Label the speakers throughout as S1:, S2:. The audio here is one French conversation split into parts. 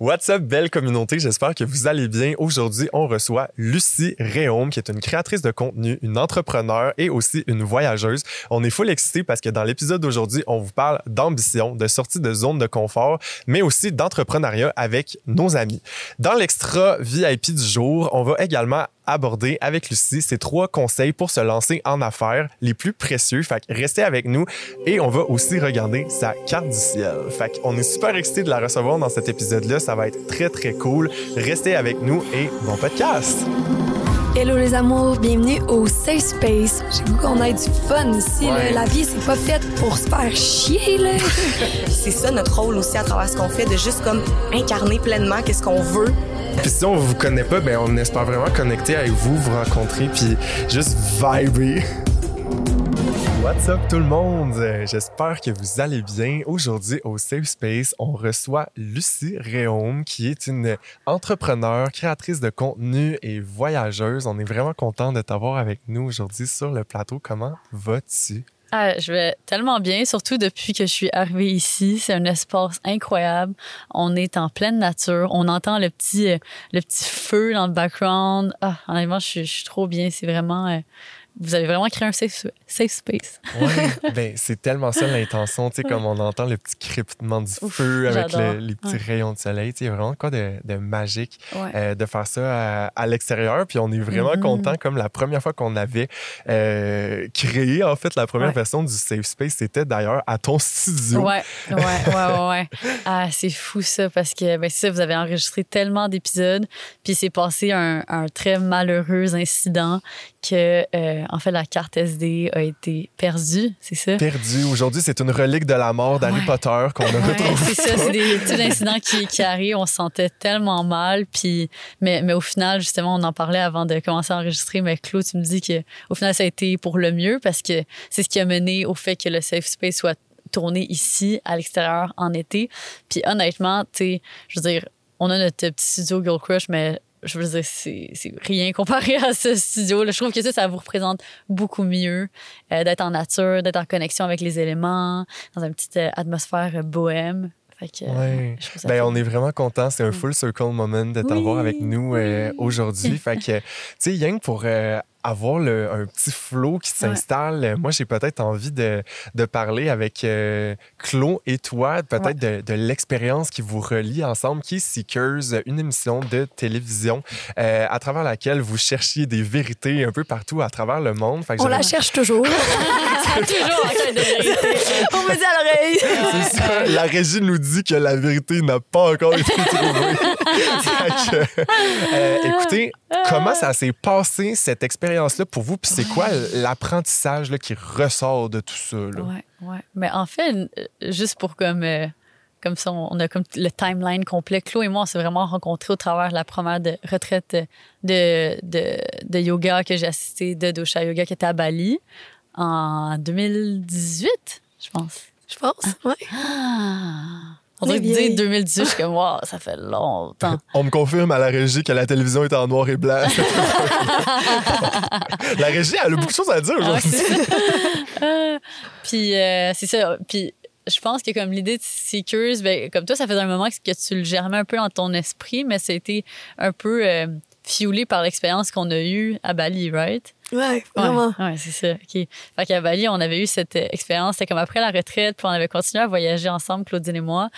S1: What's up, belle communauté? J'espère que vous allez bien. Aujourd'hui, on reçoit Lucie Réaume, qui est une créatrice de contenu, une entrepreneur et aussi une voyageuse. On est full excité parce que dans l'épisode d'aujourd'hui, on vous parle d'ambition, de sortie de zone de confort, mais aussi d'entrepreneuriat avec nos amis. Dans l'extra VIP du jour, on va également aborder avec Lucie ces trois conseils pour se lancer en affaires les plus précieux. Fait que restez avec nous et on va aussi regarder sa carte du ciel. Fait qu'on est super excité de la recevoir dans cet épisode-là. Ça va être très, très cool. Restez avec nous et bon podcast!
S2: Hello les amours, bienvenue au Safe Space. J'ai goût qu'on ait du fun ici. là. La vie, c'est pas faite pour se faire chier. Là.
S3: c'est ça notre rôle aussi à travers ce qu'on fait, de juste comme incarner pleinement qu'est-ce qu'on veut.
S1: Puis si on vous connaît pas, ben on espère vraiment connecter avec vous, vous rencontrer, puis juste vibrer. What's up tout le monde? Euh, J'espère que vous allez bien. Aujourd'hui au Safe Space, on reçoit Lucie Réaume qui est une entrepreneure, créatrice de contenu et voyageuse. On est vraiment content de t'avoir avec nous aujourd'hui sur le plateau. Comment vas-tu?
S4: Ah, je vais tellement bien, surtout depuis que je suis arrivée ici. C'est un espace incroyable. On est en pleine nature. On entend le petit, euh, le petit feu dans le background. Ah, honnêtement, je je suis trop bien. C'est vraiment. Vous avez vraiment créé un safe, safe space.
S1: Ouais, ben c'est tellement ça l'intention, tu sais, comme on entend le petit crépitement du
S4: Ouf,
S1: feu avec le- les petits
S4: Ouais.
S1: rayons de soleil, tu sais, vraiment quoi de, de magique
S4: Ouais.
S1: euh, de faire ça à, à l'extérieur. Puis on est vraiment
S4: Mhm.
S1: content, comme la première fois qu'on avait euh, créé, en fait, la première
S4: Ouais.
S1: version du Safe Space, c'était d'ailleurs à ton studio.
S4: Ouais, ouais, ouais, ouais. Ah, c'est fou ça, parce que ben, ça, vous avez enregistré tellement d'épisodes, puis c'est passé un, un très malheureux incident que, euh, en fait, la carte SD a été perdue, c'est ça?
S1: Perdu. Aujourd'hui, c'est une relique de la mort d'Harry
S4: Ouais.
S1: Potter qu'on a
S4: Ouais,
S1: retrouvée.
S4: c'est ça, c'est des petits incidents qui, qui arrivent. On se sentait tellement mal. Puis, mais, mais au final, justement, on en parlait avant de commencer à enregistrer. Mais Claude, tu me dis que au final, ça a été pour le mieux parce que c'est ce qui a mené au fait que le safe space soit tourné ici, à l'extérieur, en été. Puis honnêtement, tu sais, je veux dire, on a notre petit studio Girl Crush, mais je veux dire, c'est c'est rien comparé à ce studio. Là. Je trouve que ça, ça vous représente beaucoup mieux euh, d'être en nature, d'être en connexion avec les éléments, dans une petite euh, atmosphère euh, bohème. Fait que, euh,
S1: Ouais.
S4: je
S1: Ben, on est vraiment content. C'est un full circle moment de t'avoir
S4: Oui,
S1: avec nous euh,
S4: oui.
S1: aujourd'hui. fait que, tu sais, que pour euh, avoir le- un petit flow qui s'installe, moi, j'ai peut-être envie de, de parler avec euh, Claude et toi, peut-être de, de l'expérience qui vous relie ensemble, qui est Seekers, une émission de télévision euh, à travers laquelle vous cherchiez des vérités un peu partout à travers le monde. Fait que
S2: On la cherche toujours.
S4: toujours en de vérité.
S2: On me dit à l'oreille.
S1: C'est ça. La régie nous dit que la vérité n'a pas encore été trouvée. Que, euh, écoutez, comment ça s'est passé, cette expérience-là, pour vous? Puis c'est quoi l'apprentissage là, qui ressort de tout ça? Là?
S4: Ouais, ouais. Mais en fait, euh, juste pour comme. euh, comme ça, on a comme le timeline complet. Claude et moi, on s'est vraiment rencontrés au travers de la première de- retraite de, de, de yoga que j'ai assisté de Dosha Yoga qui était à Bali en 2018, je pense.
S2: Je pense. Ouais.
S4: Ah! On dirait que dire
S2: vieilles.
S4: 2018, je suis comme, wow, ça fait longtemps.
S1: On me confirme à la régie que la télévision est en noir et blanc. la régie, elle a beaucoup de choses à dire
S4: Ah
S1: aujourd'hui.
S4: Euh, puis euh, c'est ça. Puis je pense que comme l'idée de Seekers, ben, comme toi, ça faisait un moment que tu le germais un peu dans ton esprit, mais c'était un peu euh, fuelé par l'expérience qu'on a eue à Bali, right?
S2: Ouais, vraiment.
S4: Ouais, ouais, c'est ça. OK. Fait qu'à Bali, on avait eu cette euh, expérience. C'était comme après la retraite, puis on avait continué à voyager ensemble, Claudine et moi.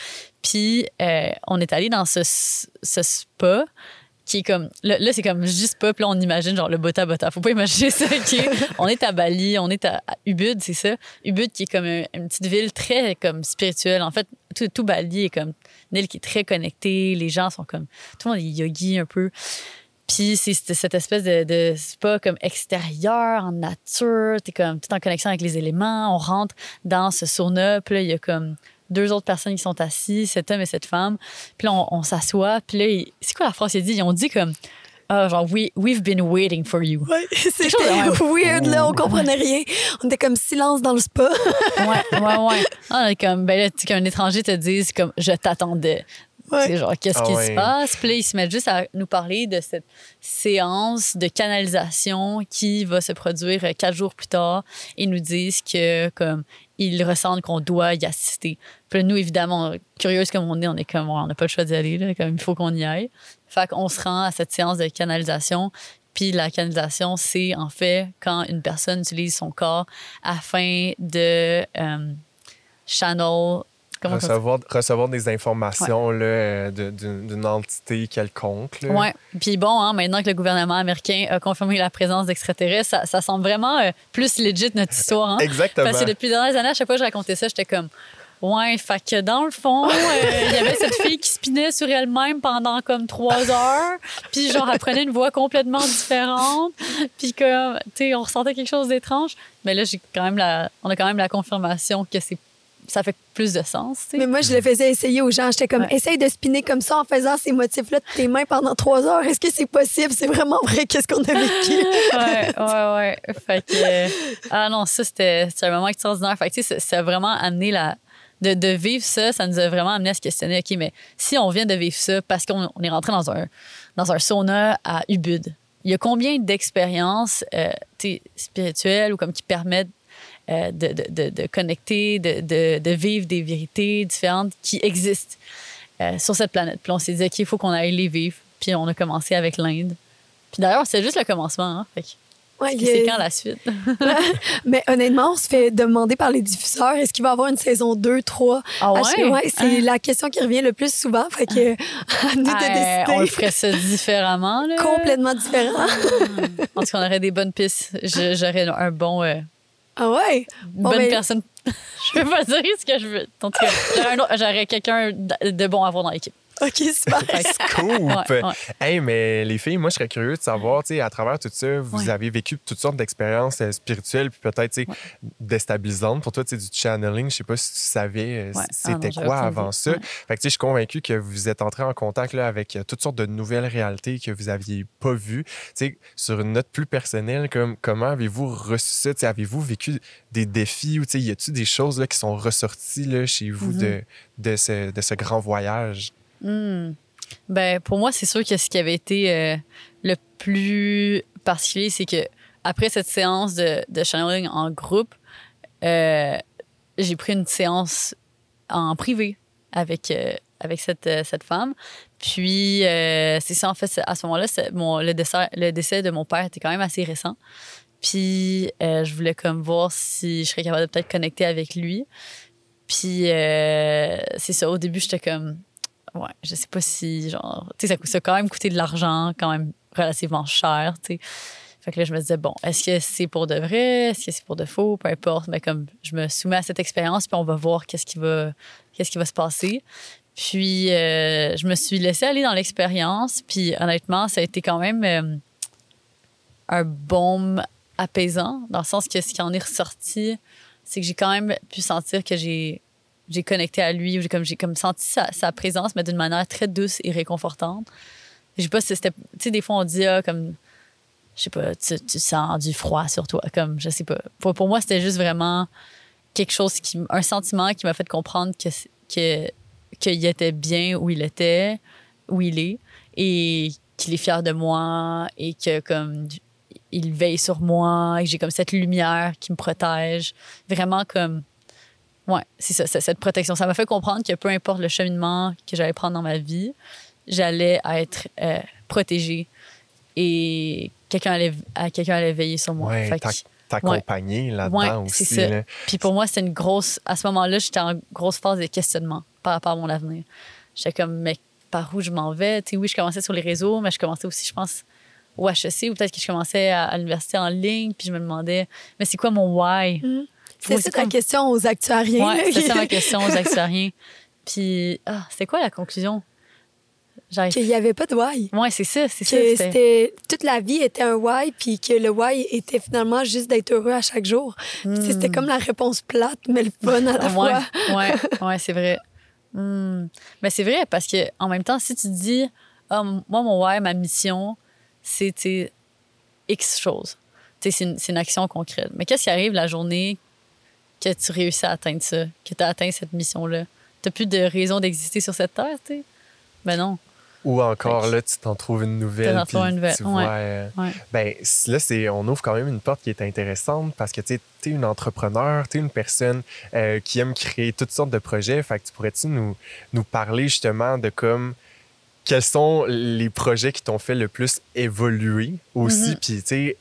S4: Puis euh, on est allé dans ce, ce spa qui est comme là, là, c'est comme juste spa puis là on imagine genre le bota bota faut pas imaginer ça OK? On est à Bali on est à, à Ubud c'est ça? Ubud qui est comme un- une petite ville très comme spirituelle en fait tout, tout Bali est comme une île qui est très connectée les gens sont comme tout le monde est yogi un peu puis c'est cette espèce de, de spa comme extérieur, en nature. T'es comme tout en connexion avec les éléments. On rentre dans ce sauna. Puis là, il y a comme deux autres personnes qui sont assises, cet homme et cette femme. Puis là, on, on s'assoit. Puis là, il- c'est quoi la phrase qu'ils ont dit? Ils ont dit comme, ah, genre, We, we've been waiting for you.
S2: Ouais, c'était weird, là. On comprenait rien. On était comme silence dans le spa.
S4: Ouais, ouais, ouais. Ah, on est comme, ben là, tu sais, qu'un étranger te dise comme, je t'attendais.
S2: Ouais.
S4: C'est genre, qu'est-ce
S1: Ah
S4: qui
S1: ouais.
S4: se passe? Puis là, ils se mettent juste à nous parler de cette séance de canalisation qui va se produire euh, quatre jours plus tard et nous disent que, comme, ils ressentent qu'on doit y assister. Puis là, nous, évidemment, curieuse comme on est, on est comme, on n'a pas le choix d'y aller, là, comme il faut qu'on y aille. Fait qu'on se rend à cette séance de canalisation. Puis la canalisation, c'est en fait quand une personne utilise son corps afin de euh, channel. Comment
S1: recevoir, recevoir des informations là, euh, de- d'une entité quelconque.
S4: Ouais. Puis bon, hein, maintenant que le gouvernement américain a confirmé la présence d'extraterrestres, ça, ça semble vraiment euh, plus legit notre histoire. Hein?
S1: Exactement.
S4: Parce que depuis les dernières années, à chaque fois que je racontais ça, j'étais comme. Ouais, fait que dans le fond, euh, il y avait cette fille qui spinait sur elle-même pendant comme trois heures. Puis genre, elle prenait une voix complètement différente. Puis comme, tu sais, on ressentait quelque chose d'étrange. Mais là, j'ai quand même la, on a quand même la confirmation que c'est, ça fait plus de sens.
S2: Mais moi, je le faisais essayer aux gens. J'étais comme,
S4: Ouais.
S2: essaye de spinner comme ça en faisant ces motifs-là de tes mains pendant trois heures. Est-ce que c'est possible? C'est vraiment vrai qu'est-ce qu'on a vécu?
S4: ouais, ouais, ouais. Fait que, euh, ah non, ça, c'était un moment extraordinaire. Fait que, tu sais, ça- a vraiment amené la. De, de vivre ça, ça nous a vraiment amené à se questionner, OK, mais si on vient de vivre ça parce qu'on on est rentré dans un, dans un sauna à Ubud, il y a combien d'expériences euh, spirituelles ou comme qui permettent euh, de, de, de, connecter, de, de, de vivre des vérités différentes qui existent euh, sur cette planète. Puis on s'est dit, OK, il faut qu'on aille les vivre. Puis on a commencé avec l'Inde. Puis d'ailleurs, c'est juste le commencement. Hein? Fait que
S2: Ouais,
S4: c'est quand la suite?
S2: Mais honnêtement, on se fait demander par les diffuseurs est-ce qu'il va y avoir une saison 2, 3
S4: Ah ouais?
S2: ouais, c'est la question qui revient le plus souvent. Fait que, à nous de
S4: Euh, on le ferait ça différemment. Là?
S2: Complètement différent.
S4: En tout cas, on aurait des bonnes pistes. J'aurais un bon, euh,
S2: Ah ouais? Bon,
S4: bonne personne. je veux pas dire ce que je veux. En tout cas, j'aurais quelqu'un de de bon à avoir dans l'équipe.
S2: Super.
S4: Fait que-
S1: Scoop!
S4: Ouais, ouais.
S1: Hey, mais les filles, moi, je serais curieux de savoir, tu sais, à travers tout ça, vous
S4: Ouais.
S1: avez vécu toutes sortes d'expériences euh, spirituelles, puis peut-être, tu sais, déstabilisantes. Pour toi, tu sais, du channeling, je sais pas si tu savais euh, c'était
S4: Ah j'avais
S1: quoi avant ça. Fait que, tu sais, je suis convaincu que vous êtes entré en contact là, avec euh, toutes sortes de nouvelles réalités que vous aviez pas vues. Tu sais, sur une note plus personnelle, comme, comment avez-vous reçu ça? Avez-vous vécu des défis ou, tu sais, y a-tu des choses là, qui sont ressorties là, chez vous
S4: Mhm.
S1: de, de, ce, de ce grand voyage?
S4: Hmm. Ben, pour moi, c'est sûr que ce qui avait été euh, le plus particulier, c'est que après cette séance de, de channeling en groupe, euh, j'ai pris une séance en privé avec, euh, avec cette, cette femme. Puis, c'est ça, en fait, à ce moment-là, le, décès, le décès de mon père était quand même assez récent. Puis, je voulais comme voir si je serais capable de peut-être connecter avec lui. Puis, c'est ça, au début, j'étais comme, ouais, je sais pas si, genre, tu sais, ça, ça a quand même coûté de l'argent, quand même relativement cher, tu sais. Fait que là, je me disais, bon, est-ce que c'est pour de vrai? Est-ce que c'est pour de faux? Peu importe. Mais comme je me soumets à cette expérience, puis on va voir qu'est-ce qui va, qu'est-ce qui va se passer. Puis, euh, je me suis laissée aller dans l'expérience. Puis, honnêtement, ça a été quand même euh, un baume apaisant, dans le sens que ce qui en est ressorti, c'est que j'ai quand même pu sentir que j'ai j'ai connecté à lui, ou j'ai comme, j'ai comme senti sa, présence, mais d'une manière très douce et réconfortante. Je sais pas si c'était. Tu sais, des fois, on dit, ah, comme. Je sais pas, tu, tu sens du froid sur toi. Comme, je sais pas. Pour, pour moi, c'était juste vraiment quelque chose qui. Un sentiment qui m'a fait comprendre que, que, qu'il était bien où il était, où il est, et qu'il est fier de moi, et que, comme. Il veille sur moi, et que j'ai comme cette lumière qui me protège. Vraiment comme. Ouais, c'est ça, c'est cette protection. Ça m'a fait comprendre que peu importe le cheminement que j'allais prendre dans ma vie, j'allais être euh, protégée et quelqu'un allait, quelqu'un allait veiller sur moi.
S1: Ouais, t'accompagner là-dedans
S4: Ouais,
S1: aussi.
S4: c'est ça.
S1: là.
S4: puis pour moi, c'était une grosse. À ce moment-là, j'étais en grosse phase de questionnement par rapport à mon avenir. J'étais comme, mais par où je m'en vais? Tu sais, oui, je commençais sur les réseaux, mais je commençais aussi, je pense, au HEC ou peut-être que je commençais à, à l'université en ligne, puis je me demandais, mais c'est quoi mon why?
S2: C'est ça
S4: c'est
S2: ta question aux actuariens.
S4: Ouais, c'était ça ma question aux actuariens. Puis, ah, c'était quoi la conclusion? J'arrive.
S2: Qu'il n'y avait pas de why.
S4: Ouais, c'est ça, c'est ça. C'était-
S2: toute la vie était un why puis que le why était finalement juste d'être heureux à chaque jour. C'était comme la réponse plate mais le fun à la
S4: Hmm. Ouais,
S2: fois.
S4: ouais, ouais, c'est vrai. Hmm. Mais c'est vrai parce que en même temps, si tu te dis, ah, moi, mon why, ma mission, c'est X chose. C'est une, c'est une action concrète. Mais qu'est-ce qui arrive la journée que tu réussis à atteindre ça, que tu as atteint cette mission-là? Tu plus de raison d'exister sur cette terre, tu sais? Ben non.
S1: Ou encore, là, tu t'en trouves une nouvelle.
S4: Trouves
S1: puis
S4: une nouvelle,
S1: tu
S4: ouais.
S1: vois, euh,
S4: Ouais.
S1: Ben, là, c'est, on ouvre quand même une porte qui est intéressante parce que tu es une entrepreneur, tu es une personne euh, qui aime créer toutes sortes de projets. Fait que tu pourrais-tu nous, nous parler justement de comme quels sont les projets qui t'ont fait le plus évoluer aussi?
S4: Mhm.
S1: Puis, tu sais,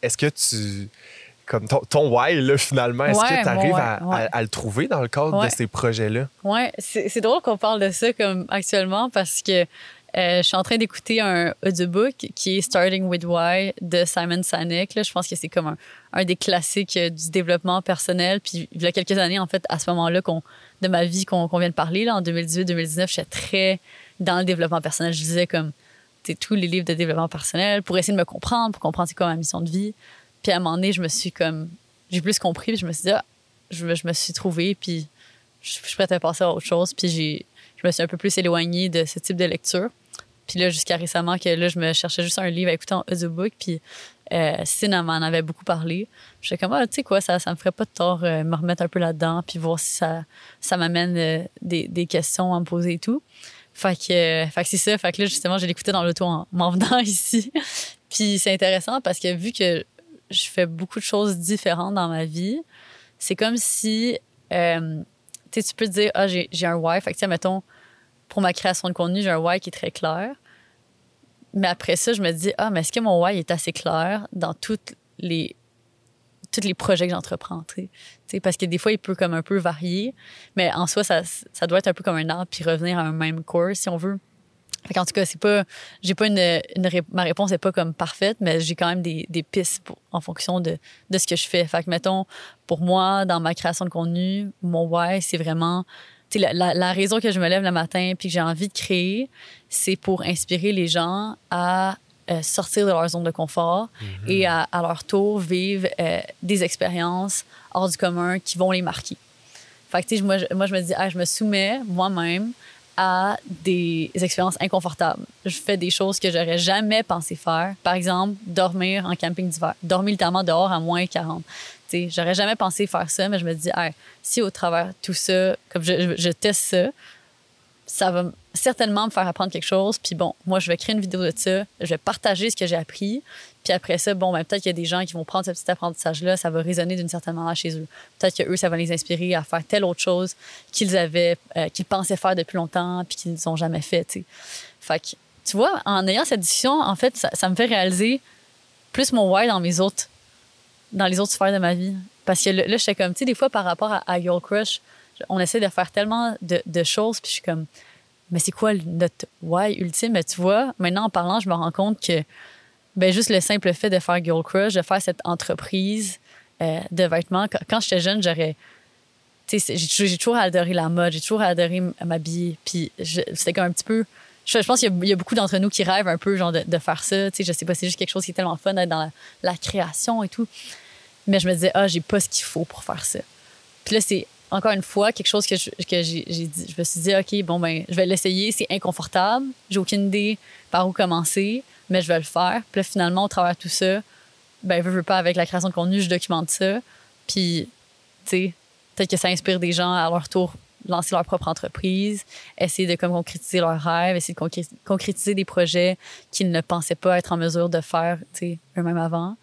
S1: est-ce que tu. Comme ton, ton why, là, finalement, est-ce
S4: Ouais,
S1: que tu arrives à,
S4: ouais.
S1: à- à le trouver dans le cadre de ces projets-là?
S4: Ouais, c'est drôle qu'on parle de ça comme actuellement parce que euh, je suis en train d'écouter un audiobook qui est Starting with Why de Simon Sinek. Là. Je pense que c'est comme un, un des classiques euh, du développement personnel. Puis il y a quelques années, en fait, à ce moment-là de ma vie qu'on vient de parler, là, en 2018-2019, j'étais très dans le développement personnel. Je lisais comme tu sais, tous les livres de développement personnel pour essayer de me comprendre, pour comprendre c'est quoi ma mission de vie. Puis à un moment donné, je me suis comme... J'ai plus compris, puis je me suis dit, ah, je, me- je me suis trouvée, puis je, je suis prête à passer à autre chose. Puis j'ai, je me suis un peu plus éloignée de ce type de lecture. Puis là, jusqu'à récemment, que là, je me cherchais juste un livre à écouter en audiobook. Puis euh, Sin m'en avait beaucoup parlé. J'étais comme, ah, tu sais quoi, ça, ça me ferait pas de tort euh, me remettre un peu là-dedans, puis voir si ça, ça m'amène euh, des, des questions à me poser et tout. Fait que, euh, fait que c'est ça. Fait que là, justement, j'ai l'écouté dans l'auto en m'en venant ici. puis c'est intéressant parce que vu que je fais beaucoup de choses différentes dans ma vie, c'est comme si euh, tu peux te dire, ah, j'ai un why. Fait que, mettons, pour ma création de contenu, j'ai un why qui est très clair. Mais après ça, je me dis, ah, mais est-ce que mon why est assez clair dans toutes les, tous les projets que j'entreprends? Tu sais, Parce que des fois, il peut comme un peu varier, mais en soi, ça, ça doit être un peu comme un arbre puis revenir à un même cours, si on veut. En tout cas, c'est pas, j'ai pas une, ma réponse n'est pas comme parfaite, mais j'ai quand même des, des pistes pour- en fonction de, de ce que je fais. Fait que, mettons, pour moi, dans ma création de contenu, mon why, c'est vraiment, tu sais, la, la, la raison que je me lève le matin puis que j'ai envie de créer, c'est pour inspirer les gens à euh, sortir de leur zone de confort et à, à leur tour vivre euh, des expériences hors du commun qui vont les marquer. Fait que, tu sais, moi, je, moi, je me dis, ah, je me soumets moi-même à des expériences inconfortables. Je fais des choses que j'aurais jamais pensé faire. Par exemple, dormir en camping d'hiver. Dormir littéralement dehors à moins 40. Tu sais, j'aurais jamais pensé faire ça, mais je me dis, si au travers tout ça, comme je, je, je teste ça, ça va certainement me faire apprendre quelque chose. Puis bon, moi, je vais créer une vidéo de ça. Je vais partager ce que j'ai appris. Puis après ça, bon, ben, peut-être qu'il y a des gens qui vont prendre ce petit apprentissage-là. Ça va résonner d'une certaine manière chez eux. Peut-être que eux, ça va les inspirer à faire telle autre chose qu'ils avaient, euh, qu'ils pensaient faire depuis longtemps puis qu'ils n'ont jamais fait. Fait que, tu vois, en ayant cette discussion, en fait, ça, me fait réaliser plus mon why dans mes autres, dans les autres sphères de ma vie. Parce que là, là j'étais comme, tu sais, des fois, par rapport à, à Girl Crush, on essaie de faire tellement de, de choses, puis je suis comme, mais c'est quoi notre why ultime? Tu vois, maintenant, en parlant, je me rends compte que, ben, juste le simple fait de faire Girl Crush, de faire cette entreprise euh, de vêtements, quand, quand j'étais jeune, j'aurais. J'ai toujours- adoré la mode, j'ai toujours adoré m'habiller. Puis c'était comme un petit peu. Je, pense qu'il y a- beaucoup d'entre nous qui rêvent un peu genre de, faire ça. Je sais pas, c'est juste quelque chose qui est tellement fun d'être dans la, la création et tout. Mais je me disais, ah, j'ai pas ce qu'il faut pour faire ça. Puis là, c'est encore une fois quelque chose que je, que j'ai, dit. Je me suis dit, OK, bon, ben, je vais l'essayer. C'est inconfortable. J'ai aucune idée par où commencer, mais je vais le faire. Puis finalement, au travers de tout ça, ben, veux, veux pas, avec la création de contenu, je documente ça. Puis, tu sais, peut-être que ça inspire des gens à leur tour lancer leur propre entreprise, essayer de comme concrétiser leurs rêves, essayer de concré- concrétiser des projets qu'ils ne pensaient pas être en mesure de faire, eux-mêmes avant.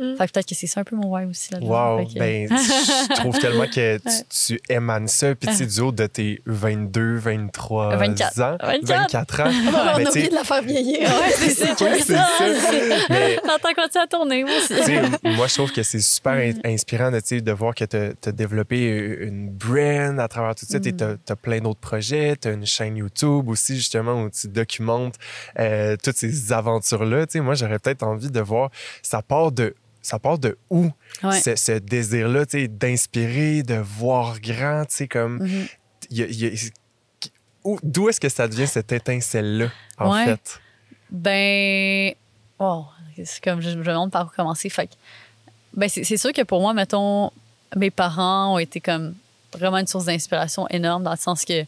S2: Mm.
S4: Fait que peut-être que c'est ça un peu mon why aussi là-dedans.
S1: Wow,
S4: que-
S1: ben, je trouve tellement que tu,
S4: Ouais.
S1: tu émanes ça. Puis, tu sais, du haut de tes 22, 23
S4: 24.
S1: ans,
S4: 24.
S1: 24 ans.
S2: On a
S1: tu
S2: oublié de la faire vieillir.
S4: Ouais, c'est ça.
S1: oui, c'est ça. Mais,
S4: T'entends continuer à tourner, moi aussi.
S1: tu moi, je trouve que c'est super
S4: Mm.
S1: inspirant de, tu voir que tu as développé une brand à travers tout ça. Tu
S4: Mm.
S1: as, plein d'autres projets. Tu as une chaîne YouTube aussi, justement, où tu documentes euh, toutes ces aventures-là. Tu moi, j'aurais peut-être envie de voir, ça part de, ça part de où
S4: Ouais.
S1: ce, ce désir-là, tu sais, d'inspirer, de voir grand, tu sais, comme.
S4: Mhm.
S1: il y a- il y a- où- D'où est-ce que ça devient cette étincelle-là, en
S4: Ouais.
S1: fait?
S4: Ben, oh, c'est comme je, je me demande par où commencer. Fait que, ben, c'est sûr que pour moi, mettons, mes parents ont été comme vraiment une source d'inspiration énorme dans le sens que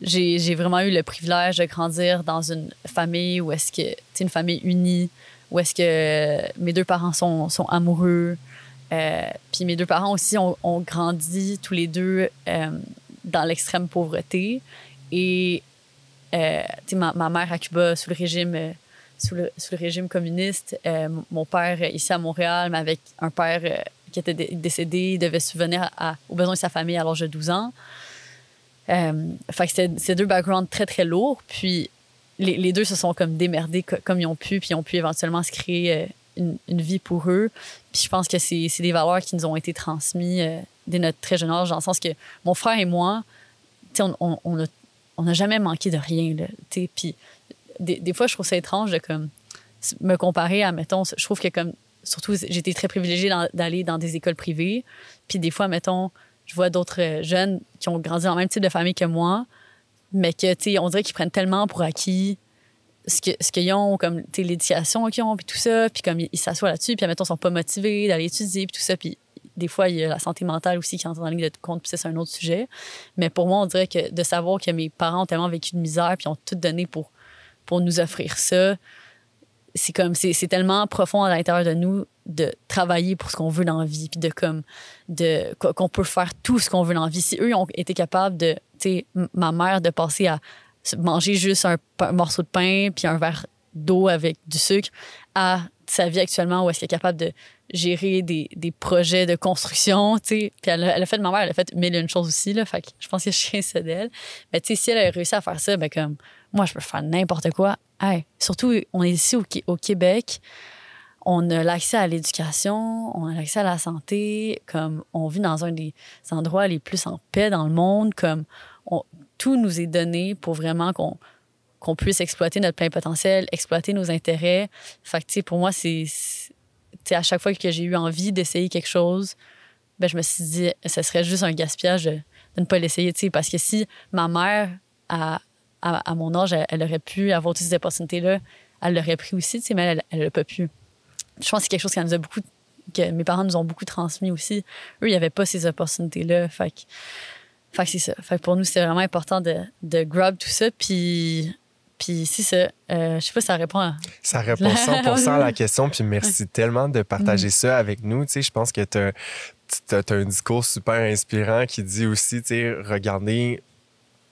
S4: j'ai j'ai vraiment eu le privilège de grandir dans une famille où est-ce que, c'est une famille unie, où est-ce que mes deux parents sont, sont amoureux. Euh, puis mes deux parents aussi ont, grandi tous les deux euh, dans l'extrême pauvreté. Et euh, ma, ma mère à Cuba sous le régime, sous le, régime communiste, euh, mon père ici à Montréal, mais avec un père qui était dé- décédé, il devait subvenir à- aux besoins de sa famille à l'âge de 12 ans. Fait que c'est deux backgrounds très, très lourds. Puis les, deux se sont comme démerdés co- comme ils ont pu, puis ils ont pu éventuellement se créer euh, une, vie pour eux. Puis je pense que c'est des valeurs qui nous ont été transmises euh, dès notre très jeune âge, dans le sens que mon frère et moi, on, on, on on n'a jamais manqué de rien. Là, puis des, des fois, je trouve ça étrange de comme, me comparer à, mettons, je trouve que comme, surtout, été très privilégiée d'aller dans des écoles privées. Puis des fois, mettons, je vois d'autres euh, jeunes qui ont grandi dans le même type de famille que moi, mais que, tu sais, on dirait qu'ils prennent tellement pour acquis ce que- ce qu'ils ont, comme, tu sais, l'éducation qu'ils ont, puis tout ça, puis comme ils s'assoient là-dessus, puis, mettons, ils sont pas motivés d'aller étudier, puis tout ça, puis des fois, il y a la santé mentale aussi qui entre en ligne de compte, puis c'est un autre sujet. Mais pour moi, on dirait que de savoir que mes parents ont tellement vécu de misère, puis ont tout donné pour, pour nous offrir ça, c'est comme, c'est tellement profond à l'intérieur de nous de travailler pour ce qu'on veut dans la vie, puis de comme, de, qu- qu'on peut faire tout ce qu'on veut dans la vie. Si eux ont été capables de, ma mère de passer à manger juste un, morceau de pain, puis un verre d'eau avec du sucre, à sa vie actuellement où est-ce qu'elle est capable de gérer des, des projets de construction, tu sais. Puis elle, a- fait ma mère, elle a fait mille et une choses aussi, là. Fait je pense que je suis ça d'elle. Mais tu sais, si elle a réussi à faire ça, ben comme, moi, je peux faire n'importe quoi. Hey, surtout, on est ici au, au Québec. On a l'accès à l'éducation, on a l'accès à la santé, comme on vit dans un des endroits les plus en paix dans le monde, comme tout nous est donné pour vraiment qu'on puisse exploiter notre plein potentiel, exploiter nos intérêts. Fait que, pour moi, c'est... à chaque fois que j'ai eu envie d'essayer quelque chose, ben, je me suis dit, ce serait juste un gaspillage de, ne pas l'essayer, parce que si ma mère, à, mon âge, elle, aurait pu avoir toutes ces opportunités-là, elle l'aurait pris aussi, mais elle n'a pas pu. Je pense que c'est quelque chose qui nous a beaucoup, que mes parents nous ont beaucoup transmis aussi. Eux, il n'y avait pas ces opportunités-là. Fait que, fait que c'est ça. Fait que pour nous, c'était vraiment important de, de grab tout ça. Puis, puis c'est ça. Euh, je sais pas si ça répond à.
S1: Ça répond 100% à la question, puis merci tellement de partager
S4: Mm.
S1: ça avec nous. Tu sais, je pense que tu as, un discours super inspirant qui dit aussi, tu sais, regardez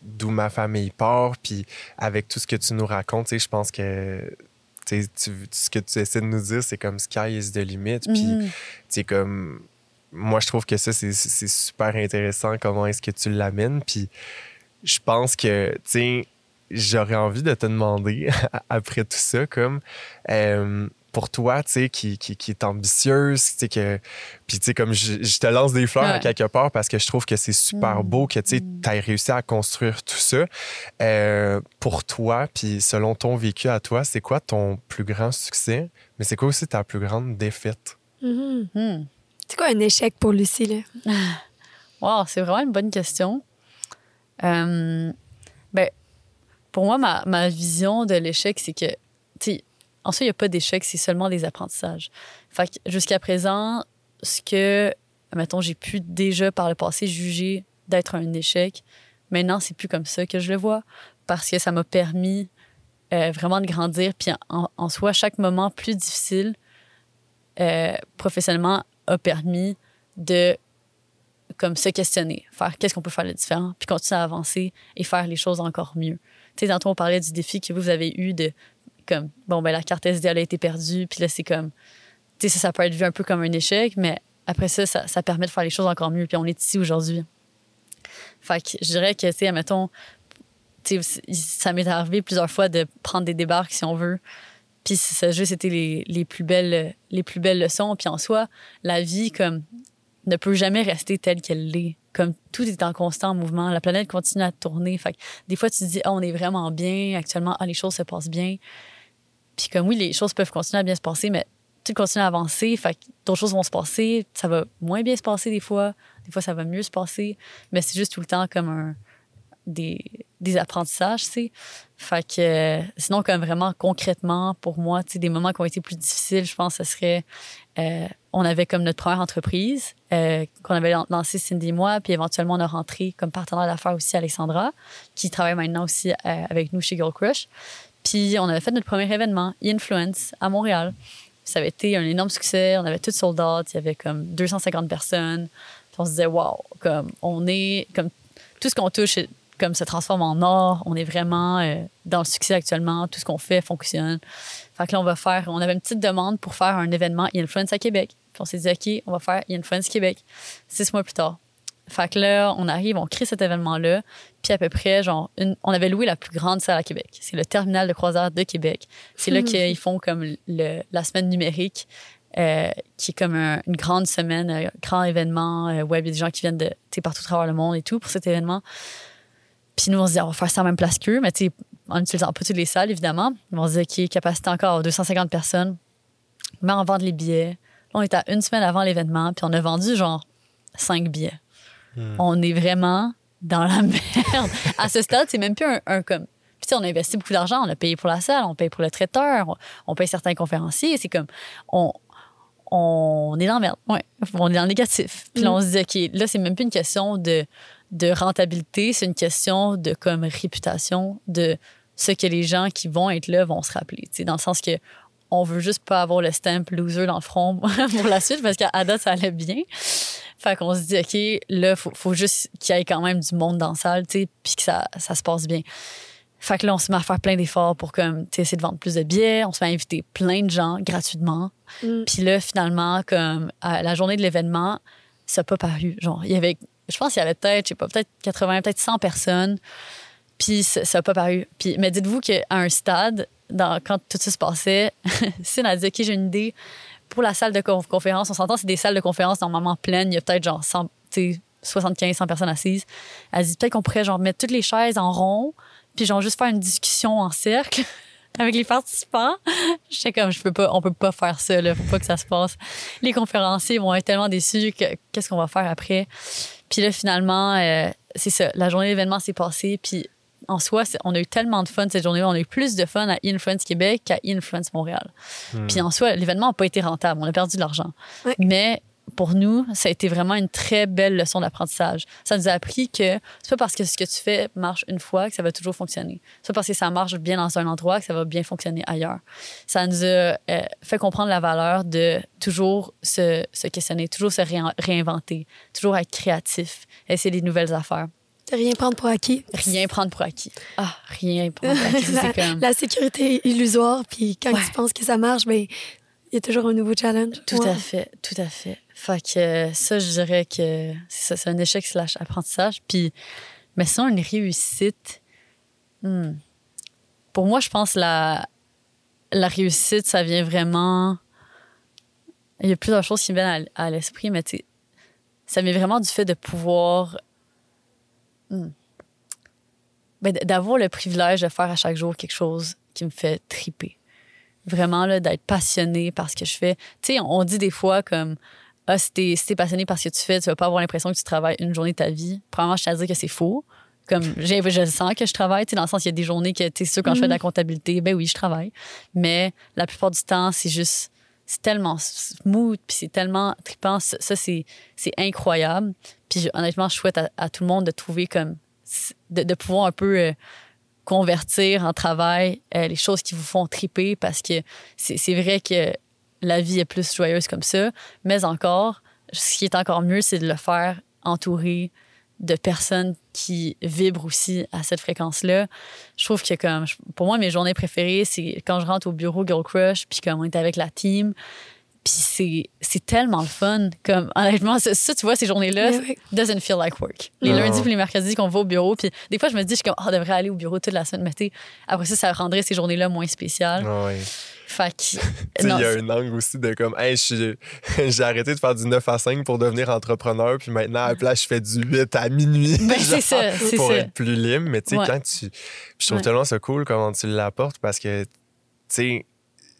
S1: d'où ma famille part, puis avec tout ce que tu nous racontes, tu sais, je pense que tu ce que tu essaies de nous dire, c'est comme sky is the limit, puis tu sais, comme moi, je trouve que ça, c'est c'est super intéressant comment est-ce que tu l'amènes. Puis je pense que, tu sais, j'aurais envie de te demander, après tout ça, comme euh, pour toi, tu sais, qui, qui, qui est ambitieuse, tu sais, que. Puis, tu sais, comme je, je te lance des fleurs à quelque part parce que je trouve que c'est super beau que, tu sais, aies réussi à construire tout ça. Euh, pour toi, puis selon ton vécu à toi, c'est quoi ton plus grand succès? Mais c'est quoi aussi ta plus grande défaite?
S2: Mhm.
S4: Hmm.
S2: C'est quoi un échec pour Lucie, là?
S4: Wow, c'est vraiment une bonne question. Euh, ben, pour moi, ma, ma vision de l'échec, c'est que, en soi, il n'y a pas d'échec, c'est seulement des apprentissages. Fait jusqu'à présent, ce que, mettons, j'ai pu déjà par le passé juger d'être un échec, maintenant, c'est plus comme ça que je le vois parce que ça m'a permis euh, vraiment de grandir. Puis en, en soi, chaque moment plus difficile euh, professionnellement a permis de comme se questionner, faire qu'est-ce qu'on peut faire de différent, puis continuer à avancer et faire les choses encore mieux. Tu sais, tantôt, on parlait du défi que vous avez eu de, comme, bon, ben la carte SD, elle a été perdue, puis là, c'est comme, tu sais, ça, ça peut être vu un peu comme un échec, mais après ça, ça, permet de faire les choses encore mieux, puis on est ici aujourd'hui. Fait que je dirais que, tu sais, admettons, tu sais, ça m'est arrivé plusieurs fois de prendre des débarques, si on veut, puis ça juste été les, les, plus belles, les plus belles leçons, puis en soi, la vie, comme, ne peut jamais rester telle qu'elle l'est. Comme tout est en constant mouvement, la planète continue à tourner. Fait que des fois, tu te dis, ah, on est vraiment bien, actuellement, ah, les choses se passent bien. Puis comme oui, les choses peuvent continuer à bien se passer, mais tout continue à avancer. Fait d'autres choses vont se passer. Ça va moins bien se passer des fois. Des fois, ça va mieux se passer. Mais c'est juste tout le temps comme un, des, des apprentissages, tu. Fait que euh, sinon, comme vraiment concrètement, pour moi, tu des moments qui ont été plus difficiles, je pense ce serait. euh, on avait comme notre première entreprise euh, qu'on avait lan- lancée Cindy et moi, puis éventuellement on a rentré comme partenaire d'affaires aussi Alexandra, qui travaille maintenant aussi avec nous chez Girl Crush. Puis on avait fait notre premier événement, Influence, à Montréal. Ça avait été un énorme succès, on avait tout sold out, il y avait comme 250 personnes. Puis on se disait, wow, comme on est, comme tout ce qu'on touche, comme se transforme en or. On est vraiment euh, dans le succès actuellement. Tout ce qu'on fait fonctionne. Fait que là, on va faire, on avait une petite demande pour faire un événement Influence à Québec. Puis on s'est dit, OK, on va faire Influence Québec. Six mois plus tard. Fait que là, on arrive, on crée cet événement-là. Puis à peu près, genre, une- on avait loué la plus grande salle à Québec. C'est le terminal de croisière de Québec. C'est là qu'ils font comme le, la semaine numérique, euh, qui est comme un- une grande semaine, un grand événement euh, web. Il y a des gens qui viennent de partout à travers le monde et tout pour cet événement. Puis nous, on se dit, on va faire ça à la même place qu'eux, mais en n'utilisant pas toutes les salles, évidemment. On se dit, OK, capacité encore 250 personnes. Mais on vend les billets. Là, on est à une semaine avant l'événement, puis on a vendu genre cinq billets. On est vraiment dans la merde. À ce stade, c'est même plus un, un comme. Puis, on a investi beaucoup d'argent, on a payé pour la salle, on paye pour le traiteur, on, on paye certains conférenciers. C'est comme. On, on est dans la merde. Ouais. On est dans le négatif. Puis là, on se dit, OK, là, c'est même plus une question de, de rentabilité, c'est une question de comme réputation, de ce que les gens qui vont être là vont se rappeler. Dans le sens que on veut juste pas avoir le stamp loser dans le front pour la suite parce qu'à date, ça allait bien. Fait qu'on se dit, OK, là, faut, faut juste qu'il y ait quand même du monde dans la salle, tu sais, puis que ça, ça se passe bien. Fait que là, on se met à faire plein d'efforts pour comme, essayer de vendre plus de billets. On se met à inviter plein de gens gratuitement.
S2: Mm.
S4: Puis là, finalement, comme à la journée de l'événement, ça n'a pas paru. Genre, il y avait, je pense qu'il y avait peut-être, je sais pas, peut-être 80, peut-être 100 personnes. Puis ça n'a pas paru. Puis, mais dites-vous qu'à un stade, dans, quand tout ça se passait, Cine a dit OK, j'ai une idée. Pour la salle de conf- conférence, on s'entend, c'est des salles de conférence normalement pleines. Il y a peut-être genre 100, tu sais, 75, 100 personnes assises. Elle dit peut-être qu'on pourrait genre mettre toutes les chaises en rond, puis genre juste faire une discussion en cercle avec les participants. J'étais comme, je peux pas, on peut pas faire ça, là. Faut pas que ça se passe. Les conférenciers vont être tellement déçus que qu'est-ce qu'on va faire après? Puis là, finalement, euh, c'est ça. La journée d'événement s'est passée, puis en soi, c'est- on a eu tellement de fun cette journée-là. On a eu plus de fun à Influence Québec qu'à Influence Montréal. Puis en soi, l'événement n'a pas été rentable. On a perdu de l'argent. Mais pour nous, ça a été vraiment une très belle leçon d'apprentissage. Ça nous a appris que c'est pas parce que ce que tu fais marche une fois que ça va toujours fonctionner. C'est pas parce que ça marche bien dans un endroit que ça va bien fonctionner ailleurs. Ça nous a euh, fait comprendre la valeur de toujours se, se questionner, toujours se réin- réinventer, toujours être créatif, essayer des nouvelles affaires.
S2: Rien prendre pour acquis.
S4: Rien prendre pour acquis. Ah, rien prendre pour acquis.
S2: la,
S4: comme...
S2: la sécurité illusoire, puis quand
S4: Ouais.
S2: tu penses que ça marche, ben il y a toujours un nouveau challenge.
S4: Tout
S2: Ouais.
S4: à fait, tout à fait. Fait que euh, ça, je dirais que c'est un échec slash apprentissage. Puis, mais sinon, une réussite, hmm. pour moi, je pense la, la réussite, ça vient vraiment... Il y a plusieurs choses qui me viennent à, à l'esprit, mais ça vient vraiment du fait de pouvoir... hmm. Ben, d'avoir le privilège de faire à chaque jour quelque chose qui me fait triper vraiment là, d'être passionné par ce que je fais. Tu sais, on dit des fois comme ah, si t'es si passionné par ce que tu fais, tu vas pas avoir l'impression que tu travailles une journée de ta vie. Premièrement, je tiens à dire que c'est faux. Comme j'ai- je sens que je travaille, tu sais, dans le sens il y a des journées que tu sais sûr quand je fais de la comptabilité, ben oui, je travaille. Mais la plupart du temps, c'est juste c'est tellement smooth puis c'est tellement trippant, ça, c'est incroyable. Puis honnêtement, je souhaite à, tout le monde de trouver comme de, pouvoir un peu euh, convertir en travail euh, les choses qui vous font triper parce que c'est vrai que la vie est plus joyeuse comme ça, mais encore, ce qui est encore mieux, c'est de le faire entouré de personnes qui vibrent aussi à cette fréquence-là. Je trouve que comme pour moi mes journées préférées, c'est quand je rentre au bureau Girl Crush puis comme on est avec la team. Puis c'est c'est tellement le fun comme honnêtement ça, ça, tu vois ces journées-là
S2: oui.
S4: doesn't feel like work. Les
S1: Non.
S4: lundis puis les mercredis qu'on va au bureau puis des fois je me dis je suis comme oh, on devrait aller au bureau toute la semaine mais après ça ça rendrait ces journées-là moins spéciales.
S1: Ah ouais.
S4: Fait
S1: il y a un angle aussi de comme, hey, j'ai arrêté de faire du 9 à 5 pour devenir entrepreneur, puis maintenant, à la place, je fais du 8 à minuit.
S4: Ben, c'est
S1: genre,
S4: ça, c'est
S1: Pour
S4: ça.
S1: être plus libre. Mais tu sais,
S4: Ouais.
S1: quand tu. Je trouve
S4: Ouais.
S1: tellement ça cool comment tu l'apportes parce que, tu sais,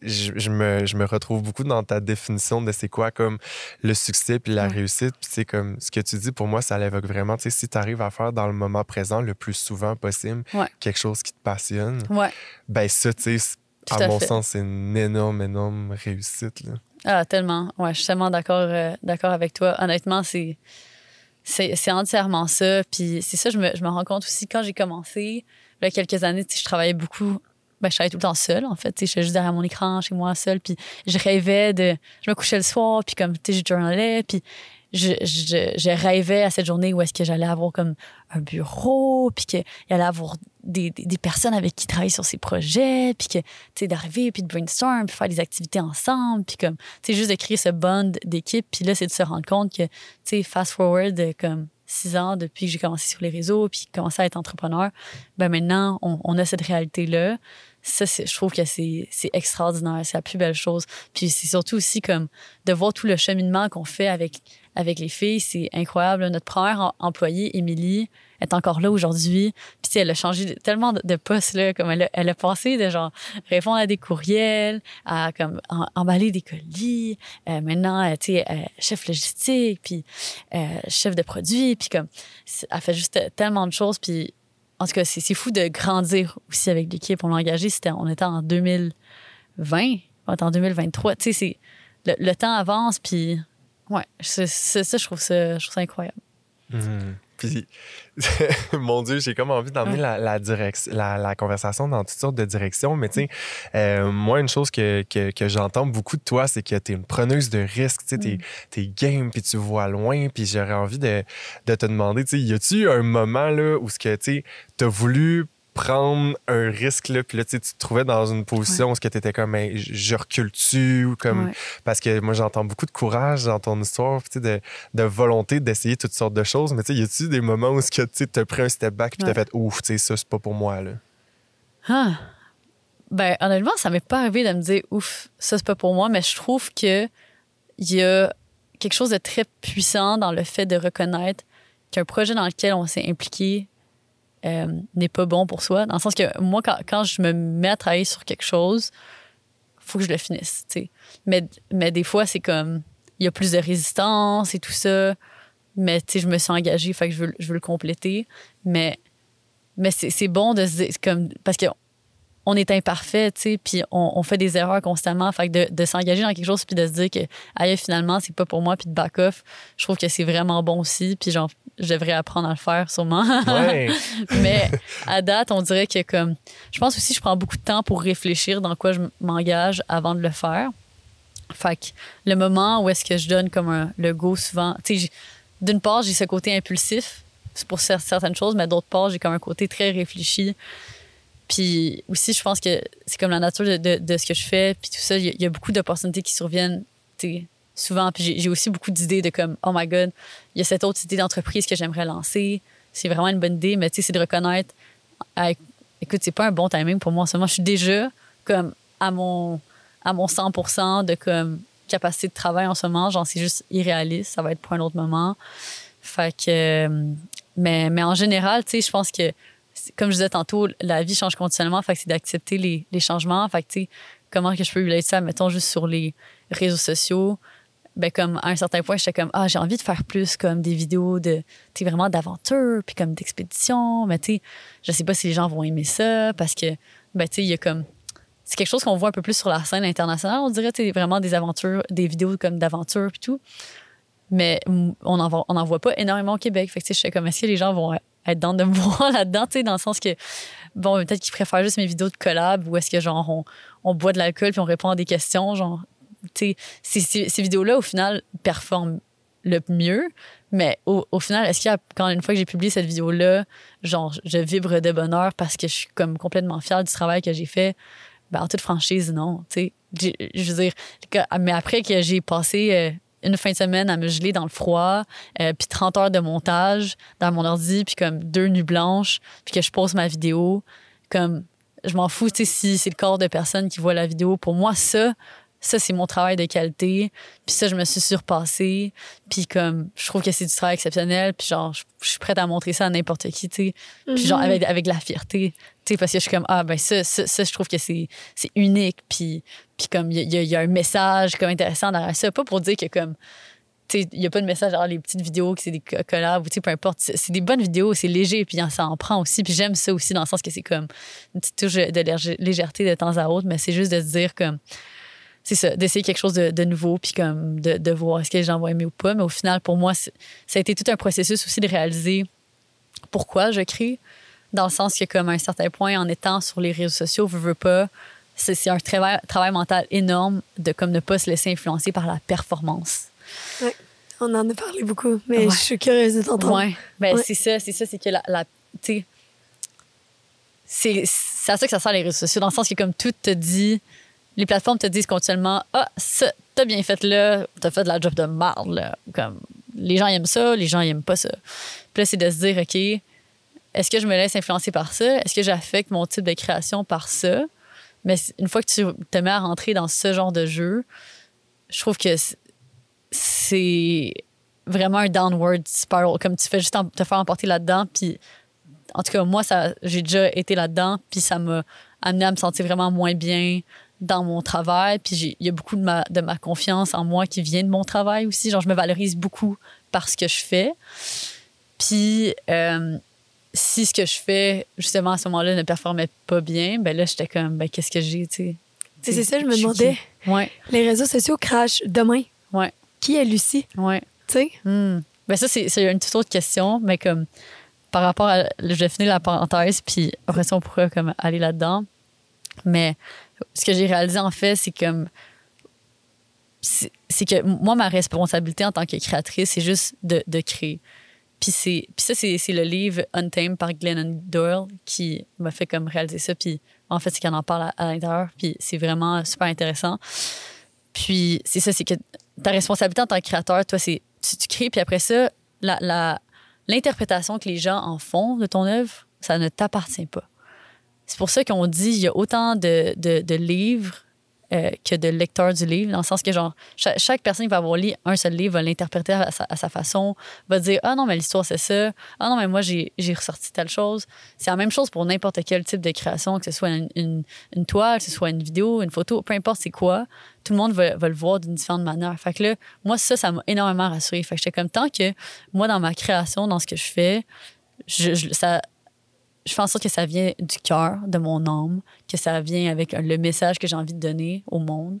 S1: je, je me, je me retrouve beaucoup dans ta définition de c'est quoi comme le succès puis la
S4: Ouais.
S1: réussite. Puis c'est comme ce que tu dis pour moi, ça l'évoque vraiment. Tu sais, si tu arrives à faire dans le moment présent le plus souvent possible
S4: Ouais.
S1: quelque chose qui te passionne,
S4: ouais.
S1: ben ça, tu sais,
S4: Tout
S1: à,
S4: à
S1: mon
S4: fait.
S1: sens, c'est une énorme, énorme réussite. Là.
S4: Ah, tellement. Ouais, je suis tellement d'accord euh, d'accord avec toi. Honnêtement, c'est c'est c'est entièrement ça. Puis c'est ça, je me, je me rends compte aussi quand j'ai commencé, il y a quelques années, je travaillais beaucoup. Ben, je travaillais tout le temps seule, en fait. Sais, J'étais juste derrière mon écran, chez moi, seule. Puis je rêvais de. Je me couchais le soir, puis comme, tu sais, je journalais. Puis je, je, je rêvais à cette journée où est-ce que j'allais avoir comme un bureau, puis qu'il allait avoir des, des, personnes avec qui travailler sur ces projets, puis que, tu sais, d'arriver, puis de brainstorm, puis faire des activités ensemble, puis comme, tu sais, juste de créer ce bond d'équipe. Puis là, c'est de se rendre compte que, tu sais, fast forward, comme six ans depuis que j'ai commencé sur les réseaux, puis commencé à être entrepreneur, ben maintenant, on, on a cette réalité-là. Ça, je trouve que c'est extraordinaire. C'est la plus belle chose. Puis c'est surtout aussi comme de voir tout le cheminement qu'on fait avec, avec les filles. C'est incroyable. Notre première em- employée, Émilie, est encore là aujourd'hui. Puis elle a changé tellement de, de poste là, comme elle a, elle a passé de genre répondre à des courriels, à comme em- emballer des colis. Euh, maintenant, euh, tu sais, euh, chef logistique, puis euh, chef de produit, puis comme elle fait juste tellement de choses. Puis en tout cas, c'est fou de grandir aussi avec l'équipe. On l'a engagé, c'était on était en 2020, on est en 2023. Tu sais, le, le temps avance, puis ouais, ça, je trouve ça, je trouve ça incroyable.
S1: Mhm. Puis, mon Dieu, j'ai comme envie d'emmener
S4: Ouais.
S1: la, la, la, la conversation dans toutes sortes de directions. Mais tu sais, euh, moi, une chose que, que, que j'entends beaucoup de toi, c'est que tu es une preneuse de risques. Tu sais, t'es- t'es game, puis tu vois loin. Puis j'aurais envie de, de te demander, tu sais, y a-tu un moment là où ce que tu as voulu prendre un risque là puis là tu te trouvais dans une position où ce que tu étais comme Hey, je je recule-tu ou comme
S4: Ouais.
S1: parce que moi j'entends beaucoup de courage dans ton histoire tu sais, de, de volonté d'essayer toutes sortes de choses mais tu sais y a-tu des moments où ce que tu as pris un step back puis
S4: Ouais.
S1: t'as fait ouf tu sais ça c'est pas pour moi là?
S4: Ah. Ben, honnêtement, ça m'est pas arrivé de me dire, ouf, ça, c'est pas pour moi, mais je trouve que il y a quelque chose de très puissant dans le fait de reconnaître qu'un projet dans lequel on s'est impliqué euh, n'est pas bon pour soi. Dans le sens que moi, quand, quand je me mets à travailler sur quelque chose, faut que je le finisse, tu sais. Mais, mais des fois, c'est comme, il y a plus de résistance et tout ça. Mais, je me suis engagée, fait que je veux, je veux le compléter. Mais, mais c'est bon de se dire, comme, parce que on est imparfait, tu sais, puis on, on fait des erreurs constamment. Fait que de, de s'engager dans quelque chose puis de se dire que, aïe, finalement, c'est pas pour moi, puis de back off, je trouve que c'est vraiment bon aussi. Puis genre, je devrais apprendre à le faire sûrement.
S1: ouais
S4: Mais à date, on dirait que comme. Je pense aussi que je prends beaucoup de temps pour réfléchir dans quoi je m'engage avant de le faire. Fait que le moment où est-ce que je donne comme un, le go souvent. Tu sais, d'une part, j'ai ce côté impulsif c'est pour cer- certaines choses, mais d'autre part, j'ai comme un côté très réfléchi. Puis aussi, je pense que c'est comme la nature de, de, de ce que je fais. Puis tout ça, il y, a- beaucoup d'opportunités qui surviennent souvent. Puis j'ai- aussi beaucoup d'idées de comme, oh my God, il y a cette autre idée d'entreprise que j'aimerais lancer. C'est vraiment une bonne idée, mais tu sais, c'est de reconnaître, ah, écoute, c'est pas un bon timing pour moi en ce moment. Je suis déjà comme à mon, à mon 100% de comme capacité de travail en ce moment. Genre, c'est juste irréaliste. Ça va être pour un autre moment. Fait que, euh, mais, mais en général, tu sais, je pense que, comme je disais tantôt, la vie change continuellement. Fait que c'est d'accepter les, changements. Fait que, tu sais, comment que je peux relayer ça, mettons, juste sur les réseaux sociaux? Ben, comme, à un certain point, j'étais comme, ah, j'ai envie de faire plus comme des vidéos de, tu vraiment d'aventure, puis comme d'expédition. Mais, tu sais, je sais pas si les gens vont aimer ça parce que, ben, tu sais, il y a comme, c'est quelque chose qu'on voit un peu plus sur la scène internationale, on dirait, tu vraiment des aventures, des vidéos comme d'aventure, puis tout. Mais on n'en voit, on en voit pas énormément au Québec. Fait que, je sais comme, est-ce que les gens vont être dans de me voir là-dedans, tu sais, dans le sens que, bon, peut-être qu'ils préfèrent juste mes vidéos de collab ou est-ce que, genre, on, on boit de l'alcool puis on répond à des questions, genre, tu sais, ces, ces, vidéos-là, au final, performent le mieux. Mais au, au final, est-ce qu'il y a, quand une fois que j'ai publié cette vidéo-là, genre, je vibre de bonheur parce que je suis comme complètement fière du travail que j'ai fait? Ben, en toute franchise, non. Tu sais, je veux dire, mais après que j'ai passé euh, une fin de semaine à me geler dans le froid, euh, puis 30 heures de montage dans mon ordi, puis comme deux nuits blanches, puis que je pose ma vidéo, comme, je m'en fous, tu sais, si c'est le corps de personne qui voit la vidéo. Pour moi, ça, ça, c'est mon travail de qualité. Puis ça, je me suis surpassée. Puis comme, je trouve que c'est du travail exceptionnel. Puis genre, je, je suis prête à montrer ça à n'importe qui, tu sais. Puis genre,
S2: Mhm.
S4: avec, avec de la fierté. Tu sais, parce que je suis comme, ah, ben ça, ça, ça, je trouve que c'est c'est unique. Puis, puis comme, il y, a- un message comme intéressant derrière ça. Pas pour dire que comme, il n'y a pas de message derrière les petites vidéos, que c'est des co- collabs ou peu importe. C'est des bonnes vidéos, c'est léger, puis ça en prend aussi. Puis j'aime ça aussi dans le sens que c'est comme une petite touche de légè- légèreté de temps à autre, mais c'est juste de se dire comme, c'est ça, d'essayer quelque chose de, nouveau, puis comme de, voir est-ce que les gens vont aimer ou pas. Mais au final, pour moi, ça a été tout un processus aussi de réaliser pourquoi je crée, dans le sens que comme à un certain point, en étant sur les réseaux sociaux, veux, veux pas, c'est un travail, travail mental énorme de comme ne pas se laisser influencer par la performance.
S2: Ouais. On en a parlé beaucoup, mais
S4: Ouais.
S2: je suis curieuse de t'entendre.
S4: Ouais. Ben,
S2: Ouais.
S4: c'est ça, c'est ça, c'est que la. la tu sais, c'est c'est à ça que ça sert les réseaux sociaux, dans le sens que comme tout te dit, les plateformes te disent continuellement Ah, ça, t'as bien fait là, t'as fait de la job de marde, là. Comme, les gens aiment ça, les gens ils aiment pas ça. Puis là, c'est de se dire OK, est-ce que je me laisse influencer par ça? Est-ce que j'affecte mon type de création par ça? Mais une fois que tu te mets à rentrer dans ce genre de jeu, je trouve que c'est vraiment un downward spiral. Comme tu fais juste te faire emporter là-dedans. Puis, en tout cas, moi, j'ai déjà été là-dedans. Puis, ça m'a amené à me sentir vraiment moins bien dans mon travail. Puis, il y a beaucoup de ma, de ma confiance en moi qui vient de mon travail aussi. Genre, je me valorise beaucoup par ce que je fais. Puis, euh, si ce que je fais, justement, à ce moment-là, ne performait pas bien, ben là, j'étais comme, ben, qu'est-ce que j'ai, tu sais?
S2: C'est ça, je me demandais.
S4: Ouais,
S2: Les réseaux sociaux crachent demain.
S4: ouais,
S2: Qui est Lucie?
S4: ouais.
S2: Tu sais?
S4: Hmm. Ben ça, c'est une toute autre question, mais comme par rapport à. Je vais finir la parenthèse, puis après ça, on pourra comme aller là-dedans. Mais ce que j'ai réalisé, en fait, c'est comme. C'est c'est que moi, ma responsabilité en tant que créatrice, c'est juste de, de créer. Puis, c'est, ça, c'est, c'est le livre Untamed par Glennon Doyle qui m'a fait comme réaliser ça. Puis en fait, c'est qu'elle en parle à, l'intérieur. Puis c'est vraiment super intéressant. Puis c'est ça, c'est que ta responsabilité en tant que créateur, toi, c'est tu, crées, puis après ça, la, l'interprétation que les gens en font de ton œuvre, ça ne t'appartient pas. C'est pour ça qu'on dit il y a autant de, de livres euh, que de lecteurs du livre, dans le sens que genre chaque, personne qui va avoir lu un seul livre va l'interpréter à sa, façon, va dire ah non mais l'histoire c'est ça, ah non mais moi j'ai, ressorti telle chose. C'est la même chose pour n'importe quel type de création, que ce soit une, toile, que ce soit une vidéo, une photo, peu importe c'est quoi, tout le monde va, le voir d'une différente manière. Fait que là, moi ça, ça m'a énormément rassurée. Fait j'étais comme tant que moi dans ma création, dans ce que je fais, ça, je fais en sorte que ça vient du cœur, de mon âme, que ça vient avec le message que j'ai envie de donner au monde,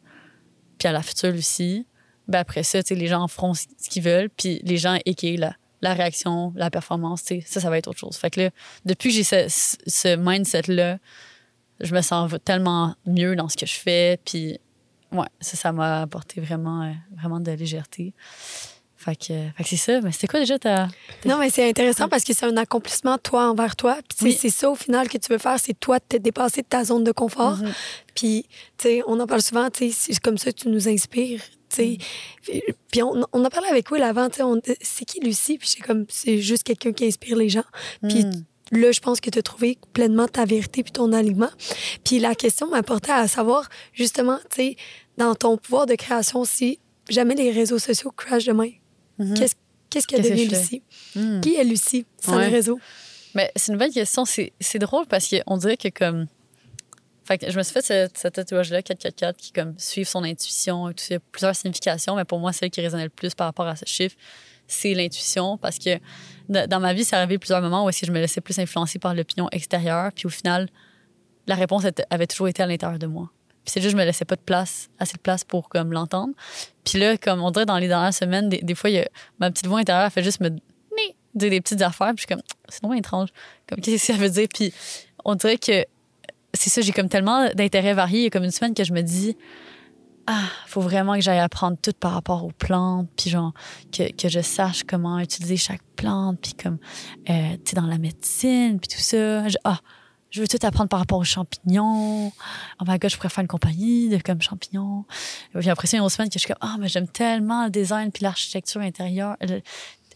S4: puis à la future aussi. Ben après ça, les gens feront ce qu'ils veulent, puis les gens équillent la, la réaction, la performance, ça, ça va être autre chose. Fait que là, depuis que j'ai ce mindset-là, je me sens tellement mieux dans ce que je fais, puis ouais, ça, ça m'a apporté vraiment, euh, vraiment de légèreté. Fait que, fait que c'est ça. Mais c'était quoi déjà ta.
S2: Non, mais c'est intéressant parce que c'est un accomplissement, toi, envers toi. Puis,
S4: Oui.
S2: c'est ça, au final, que tu veux faire, c'est toi de te dépasser de ta zone de confort.
S4: Mhm.
S2: Puis, tu sais, on en parle souvent, tu sais, c'est comme ça tu nous inspires, tu sais. Puis- on, on en parlait avec Will avant, tu sais, on- c'est qui Lucie? Puis, c'est comme, c'est juste quelqu'un qui inspire les gens. Puis,
S4: Mm.
S2: là, je pense que tu as trouvé pleinement ta vérité puis ton alignement. Puis, la question m'apportait à savoir, justement, tu sais, dans ton pouvoir de création, si jamais les réseaux sociaux crashent demain,
S4: Mhm.
S2: qu'est-ce qu'est-ce qu'elle devient
S4: fais?
S2: Lucie?
S4: Mm.
S2: Qui est Lucie sans
S4: Ouais.
S2: les réseaux?
S4: Mais c'est une bonne question. C'est drôle parce qu'on dirait que comme. Fait que je me suis fait ce, ce tatouage-là, 444, qui comme suivre son intuition et tout ça. Il y a plusieurs significations, mais pour moi, celle qui résonnait le plus par rapport à ce chiffre, c'est l'intuition. Parce que dans ma vie, c'est arrivé plusieurs moments où est-ce que je me laissais plus influencer par l'opinion extérieure. Puis au final, la réponse avait toujours été à l'intérieur de moi. Puis c'est juste, je me laissais pas de place, assez de place pour comme l'entendre. Puis là, comme on dirait dans les dernières semaines, des, fois, ma petite voix intérieure, fait juste me dire des petites affaires. Puis je suis comme, c'est vraiment étrange. Comme, qu'est-ce que ça veut dire? Puis on dirait que c'est ça, j'ai comme tellement d'intérêts variés. Il y a comme une semaine que je me dis, ah, faut vraiment que j'aille apprendre tout par rapport aux plantes, puis genre, que, que je sache comment utiliser chaque plante, puis comme, euh, tu sais, dans la médecine, puis tout ça. Ah, je veux tout apprendre par rapport aux champignons. Oh my god, je pourrais faire une compagnie de comme champignons. Puis après ça, il y a une semaine que je suis comme, ah, mais j'aime tellement le design puis l'architecture intérieure. Le-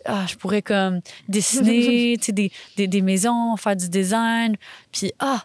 S4: ah, je pourrais comme dessiner, tu sais, des, des, des maisons, faire du design. Puis, ah,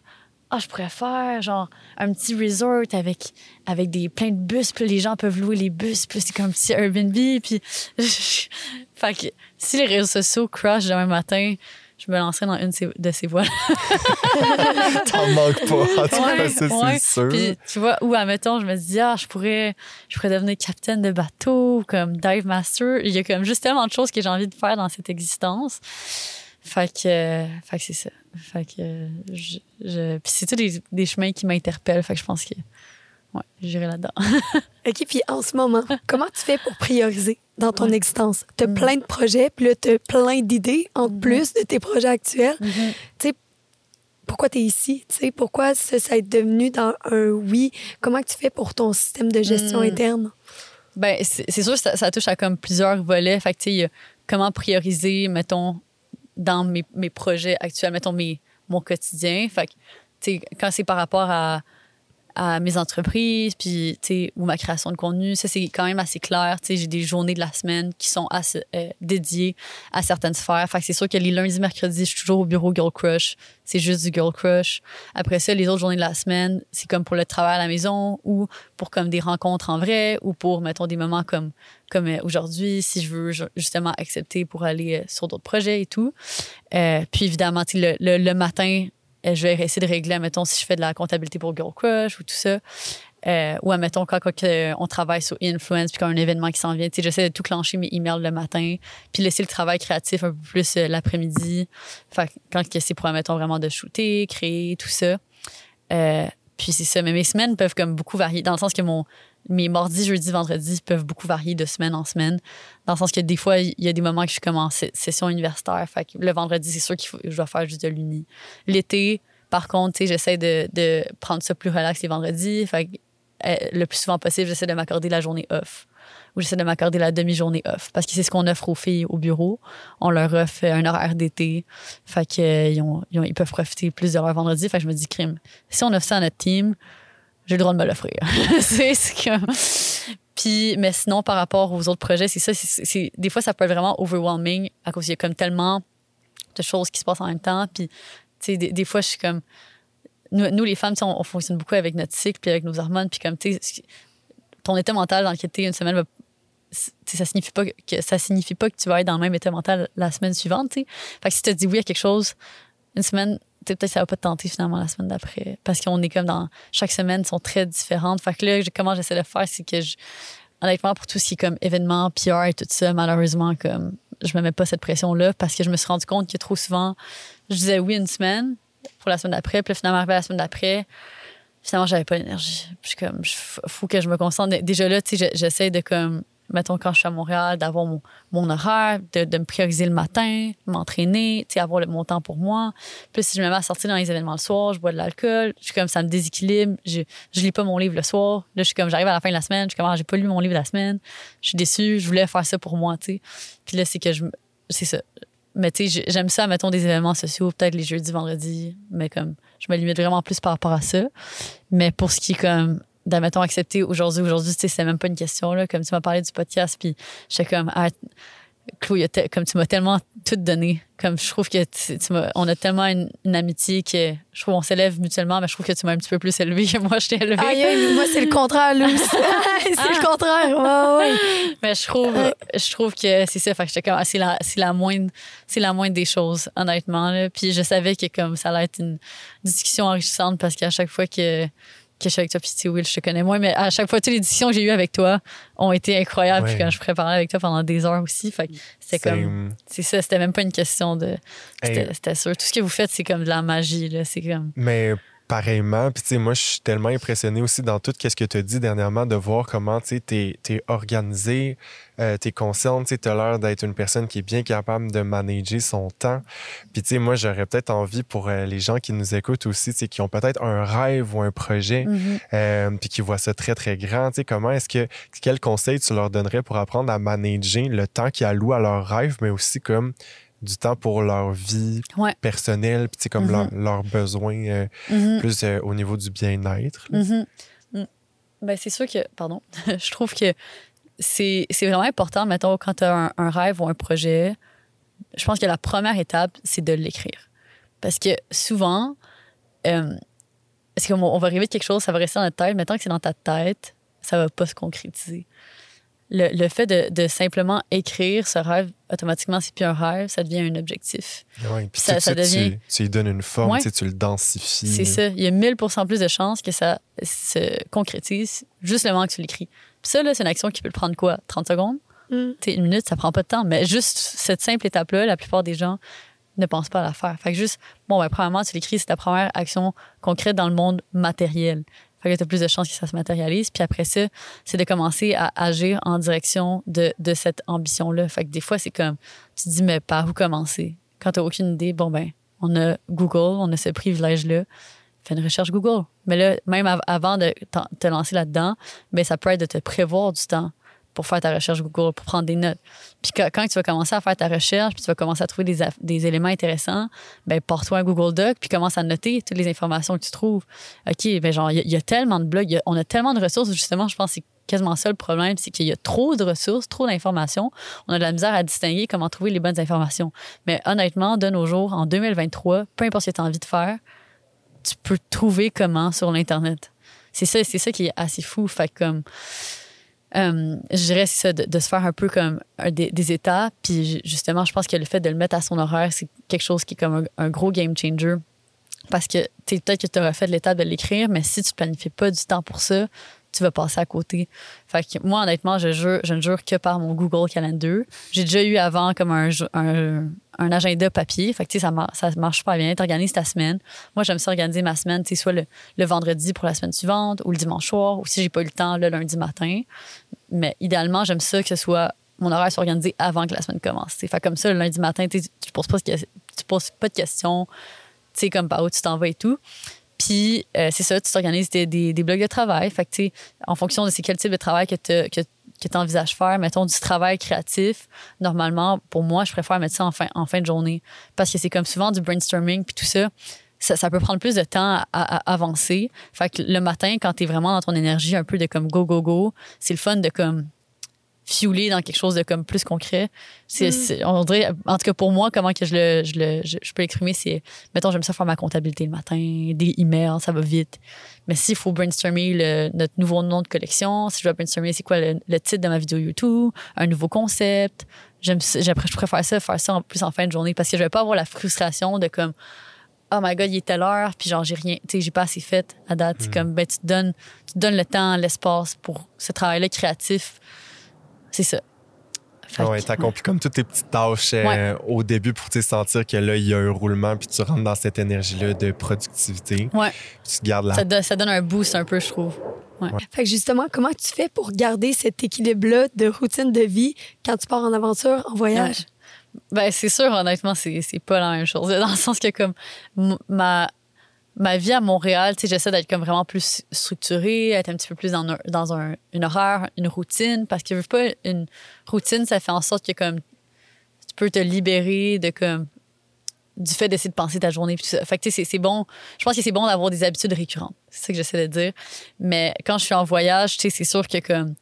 S4: ah, je pourrais faire genre un petit resort avec, avec des, plein de bus, puis les gens peuvent louer les bus, puis c'est comme un petit Airbnb. Puis, fait que si les réseaux sociaux crash demain matin, je me lancerai dans une de ces- voies
S1: T'en manques pas. En tout cas,
S4: Ouais,
S1: ça,
S4: ouais.
S1: c'est sûr.
S4: Puis, tu vois, ou admettons, je me dis, ah, je pourrais, je pourrais devenir capitaine de bateau, ou comme dive master. Il y a comme juste tellement de choses que j'ai envie de faire dans cette existence. Fait que, euh, fait que c'est ça. Fait que, euh, je, je- puis c'est tous des, des chemins qui m'interpellent. Fait que je pense que, ouais, j'irai là-dedans.
S2: OK, puis en ce moment, comment tu fais pour prioriser? Dans ton
S4: Ouais.
S2: existence? Tu as
S4: Mm.
S2: plein de projets, puis là, tu as plein d'idées en
S4: Mhm.
S2: plus de tes projets actuels. Tu sais, pourquoi tu es ici? Tu sais, pourquoi ça, ça est devenu dans un oui? Comment tu fais pour ton système de gestion
S4: Mm.
S2: interne?
S4: Ben, c'est sûr que ça, ça touche à comme plusieurs volets. Fait que, tu sais, comment prioriser, mettons, dans mes, mes projets actuels, mettons, mes, mon quotidien. Fait que, tu sais, quand c'est par rapport à, à mes entreprises, puis, tu sais, ou ma création de contenu, ça, c'est quand même assez clair. Tu sais, j'ai des journées de la semaine qui sont assez, euh, dédiées à certaines sphères. Fait que c'est sûr que les lundis, mercredis, je suis toujours au bureau Girl Crush. C'est juste du Girl Crush. Après ça, les autres journées de la semaine, c'est comme pour le travail à la maison ou pour comme des rencontres en vrai ou pour, mettons, des moments comme, comme euh, aujourd'hui, si je veux ju- justement accepter pour aller euh, sur d'autres projets et tout. Puis évidemment, le, le, le matin, je vais essayer de régler, mettons, si je fais de la comptabilité pour Girl Crush ou tout ça. Euh, ou admettons, quand, quand que on travaille sur Influence, puis quand un événement qui s'en vient, j'essaie de tout clencher mes emails le matin, puis laisser le travail créatif un peu plus euh, l'après-midi. Quand c'est pour, admettons, vraiment de shooter, créer, tout ça. Euh, puis c'est ça. Mais mes semaines peuvent comme beaucoup varier, dans le sens que mon, mes mardis, jeudi, vendredi peuvent beaucoup varier de semaine en semaine. Dans le sens que des fois, il y a des moments que je suis comme en session universitaire. Le vendredi, c'est sûr qu'il faut, je dois faire juste de l'uni. L'été, par contre, j'essaie de, prendre ça plus relax les vendredis. Fait que, euh, le plus souvent possible, j'essaie de m'accorder la journée off. Ou j'essaie de m'accorder la demi-journée off. Parce que c'est ce qu'on offre aux filles au bureau. On leur offre un horaire d'été. Fait que, euh, ils peuvent profiter plus de leur vendredi. Fait que je me dis, crime, si on offre ça à notre team, j'ai le droit de me l'offrir. c'est ce que. Puis, mais sinon, par rapport aux autres projets, c'est ça. c'est- des fois, ça peut être vraiment overwhelming à cause qu'il y a comme tellement de choses qui se passent en même temps. Puis, tu sais, des, fois, je suis comme. Nous, nous, les femmes, on, on fonctionne beaucoup avec notre cycle puis avec nos hormones. Puis, comme, tu ton état mental dans une semaine va. Ça signifie, pas que, ça signifie pas que tu vas être dans le même état mental la semaine suivante. tu sais. Fait que si tu te dis oui à quelque chose, une semaine, peut-être que ça va pas te tenter finalement la semaine d'après. Parce qu'on est comme dans. Chaque semaine sont très différentes. Fait que là, comment j'essaie de faire, c'est que je. Honnêtement, pour tout ce qui est comme événements, PR et tout ça, malheureusement, comme je me mets pas cette pression-là parce que je me suis rendu compte que trop souvent, je disais oui une semaine pour la semaine d'après, puis finalement, arrivé la semaine d'après, finalement, j'avais pas l'énergie. Puis je suis comme, faut que je me concentre. Déjà là, tu sais, je- j'essaie de comme, mettons, quand je suis à Montréal, d'avoir mon, horaire, de, de me prioriser le matin, m'entraîner, avoir le- mon temps pour moi. Puis si je me mets à sortir dans les événements le soir, je bois de l'alcool, je suis comme, ça me déséquilibre, je, je lis pas mon livre le soir. Là, je suis comme, j'arrive à la fin de la semaine, je suis comme, ah, j'ai pas lu mon livre la semaine, je suis déçue, je voulais faire ça pour moi, tu sais. Puis là, c'est que je, c'est ça. Mais tu sais, j'ai- j'aime ça, mettons, des événements sociaux, peut-être les jeudis, vendredis, mais comme, je me limite vraiment plus par rapport à ça. Mais pour ce qui est comme, d'admettons, accepter aujourd'hui, aujourd'hui, tu sais, c'est même pas une question, là. Comme tu m'as parlé du podcast, puis j'étais comme, ah, Chloé, comme tu m'as tellement tout donné. Comme je trouve que tu, tu m'as- on a tellement une, une amitié que je trouve qu'on s'élève mutuellement, mais je trouve que tu m'as un petit peu plus élevé que moi, je t'ai élevé.
S2: Aïe, aïe, moi, c'est le contraire, aussi. c'est le contraire. Ouais, ouais.
S4: Mais je trouve, je trouve que c'est ça. Fait que j'étais comme, ah, c'est la, c'est la moindre, c'est la moindre des choses, honnêtement. Là. Puis je savais que comme ça allait être une discussion enrichissante parce qu'à chaque fois que, que je suis avec toi, puis tu sais, Will, je te connais moins, mais à chaque fois, toutes les discussions que j'ai eues avec toi ont été incroyables.
S1: Ouais.
S4: Puis quand je préparais avec toi pendant des heures aussi, fait c'était comme, c'est ça, c'était même pas une question de, c'était,
S1: Hey.
S4: c'était sûr. Tout ce que vous faites, c'est comme de la magie, là. C'est comme,
S1: Mais pareillement, puis tu sais, moi, je suis tellement impressionné aussi dans tout ce que tu as dit dernièrement de voir comment tu es, organisé, euh, tu es consciente, tu as l'air d'être une personne qui est bien capable de manager son temps. Puis tu sais, moi, j'aurais peut-être envie pour euh, les gens qui nous écoutent aussi, tu sais, qui ont peut-être un rêve ou un projet,
S4: Mhm.
S1: euh, puis qui voient ça très, très grand, tu sais, comment est-ce que, quel conseil tu leur donnerais pour apprendre à manager le temps qu'ils allouent à leur rêve, mais aussi comme du temps pour leur vie
S4: Ouais.
S1: personnelle, puis comme
S4: Mhm.
S1: leur- leurs besoins euh,
S4: Mhm.
S1: plus euh, au niveau du bien-être.
S4: Mhm. Mm. Ben, c'est sûr que, pardon, je trouve que c'est vraiment important, mettons, quand tu as un, un rêve ou un projet, je pense que la première étape, c'est de l'écrire. Parce que souvent, euh, c'est comme on va rêver de quelque chose, ça va rester dans notre tête, mais tant que c'est dans ta tête, ça va pas se concrétiser. Le, le fait de, de simplement écrire ce rêve, automatiquement, c'est plus un rêve, ça devient un objectif.
S1: Ouais, puis
S4: Ça- ça devient-
S1: tu, tu lui donnes une forme,
S4: Ouais.
S1: tu sais, tu le densifies.
S4: C'est ça. Il y a 1000 plus de chances que ça se concrétise juste le moment que tu l'écris. Puis ça, là, c'est une action qui peut le prendre quoi? 30 secondes?
S2: Mm.
S4: Une minute, ça prend pas de temps. Mais juste cette simple étape-là, la plupart des gens ne pensent pas à la faire. Fait que juste, bon, ben, premièrement, tu l'écris, c'est ta première action concrète dans le monde matériel. Fait que tu as plus de chances que ça se matérialise. Puis après ça, c'est de commencer à agir en direction de, de cette ambition-là. Fait que des fois, c'est comme, tu te dis, mais par où commencer? Quand tu aucune idée, bon, ben, on a Google, on a ce privilège-là. Fais une recherche Google. Mais là, même av- avant de te lancer là-dedans, ben, ça peut être de te prévoir du temps pour faire ta recherche Google, pour prendre des notes. Puis quand, tu vas commencer à faire ta recherche, puis tu vas commencer à trouver des, des éléments intéressants, ben porte-toi un Google Doc, puis commence à noter toutes les informations que tu trouves. OK, ben genre, il y, a- tellement de blogs, on a tellement de ressources, justement, je pense que quasiment ça le problème, c'est qu'il y a trop de ressources, trop d'informations. On a de la misère à distinguer comment trouver les bonnes informations. Mais honnêtement, de nos jours, en 2023, peu importe ce que tu as envie de faire, tu peux trouver comment sur l'Internet. C'est ça, c'est ça qui est assez fou. Fait comme, euh, je dirais, ça, de, se faire un peu comme des, des étapes. Puis ju- justement, je pense que le fait de le mettre à son horaire, c'est quelque chose qui est comme un, gros game changer. Parce que peut-être que tu auras fait l'étape de l'écrire, mais si tu planifies pas du temps pour ça, tu vas passer à côté. Fait que moi, honnêtement, je, je ne jure que par mon Google Calendar. J'ai déjà eu avant comme un, un, un agenda papier. Fait que, ça, ça marche pas bien. Tu organises ta semaine. Moi, j'aime ça organiser ma semaine, soit le, le vendredi pour la semaine suivante ou le dimanche soir ou si j'ai pas eu le temps, le lundi matin. Mais idéalement, j'aime ça que ce soit mon horaire soit organisé avant que la semaine commence. tu sais. Fait comme ça, le lundi matin, tu poses pas de, que- tu poses pas de questions, comme par où tu t'en vas et tout. Puis, euh, c'est ça, tu t'organises des, des, blogs de travail. Fait que, tu sais, en fonction de c'est quel type de travail que tu que, que envisages faire, mettons du travail créatif, normalement, pour moi, je préfère mettre ça en fin, en fin de journée. Parce que c'est comme souvent du brainstorming, puis tout ça. Ça, peut prendre plus de temps à avancer. Fait que le matin, quand tu es vraiment dans ton énergie, un peu de comme go, go, go, c'est le fun de comme fiouler dans quelque chose de comme plus concret. C'est, c'est- on dirait, en tout cas pour moi, comment que je le, je le, je, je peux l'exprimer, c'est, mettons, j'aime ça faire ma comptabilité le matin, des emails, ça va vite. Mais s'il faut brainstormer le- notre nouveau nom de collection, si je dois brainstormer c'est quoi le, le titre de ma vidéo YouTube, un nouveau concept, j'aime, je préfère ça, faire ça en plus en fin de journée parce que je vais pas avoir la frustration de comme, oh my god, il est telle heure, puis genre, j'ai rien, tu sais, j'ai pas assez fait à date. C'est comme, ben, tu te donnes, tu te donnes le temps, l'espace pour ce travail-là créatif. C'est ça. Fait
S1: Ah ouais,
S4: que-
S1: t'accomplis comme toutes tes petites tâches euh, au début pour sais, sentir que là, il y a un roulement, puis tu rentres dans cette énergie-là de productivité.
S4: Ouais.
S1: Puis tu te gardes la
S4: Ça, donne- ça donne un boost un peu, je trouve.
S2: Fait que justement, comment tu fais pour garder cet équilibre-là de routine de vie quand tu pars en aventure, en voyage?
S4: Ben, c'est sûr, honnêtement, c'est, pas la même chose. Dans le sens que, comme, ma, ma vie à Montréal, tu sais, j'essaie d'être comme vraiment plus structurée, être un petit peu plus dans, un- dans un, une horaire, une routine, parce que, pas, une routine, ça fait en sorte que, comme, tu peux te libérer de, comme, du fait d'essayer de penser ta journée. C'est, bon. Je pense que c'est bon d'avoir des habitudes récurrentes. C'est ça que j'essaie de dire. Mais quand je suis en voyage, c'est sûr que, comme,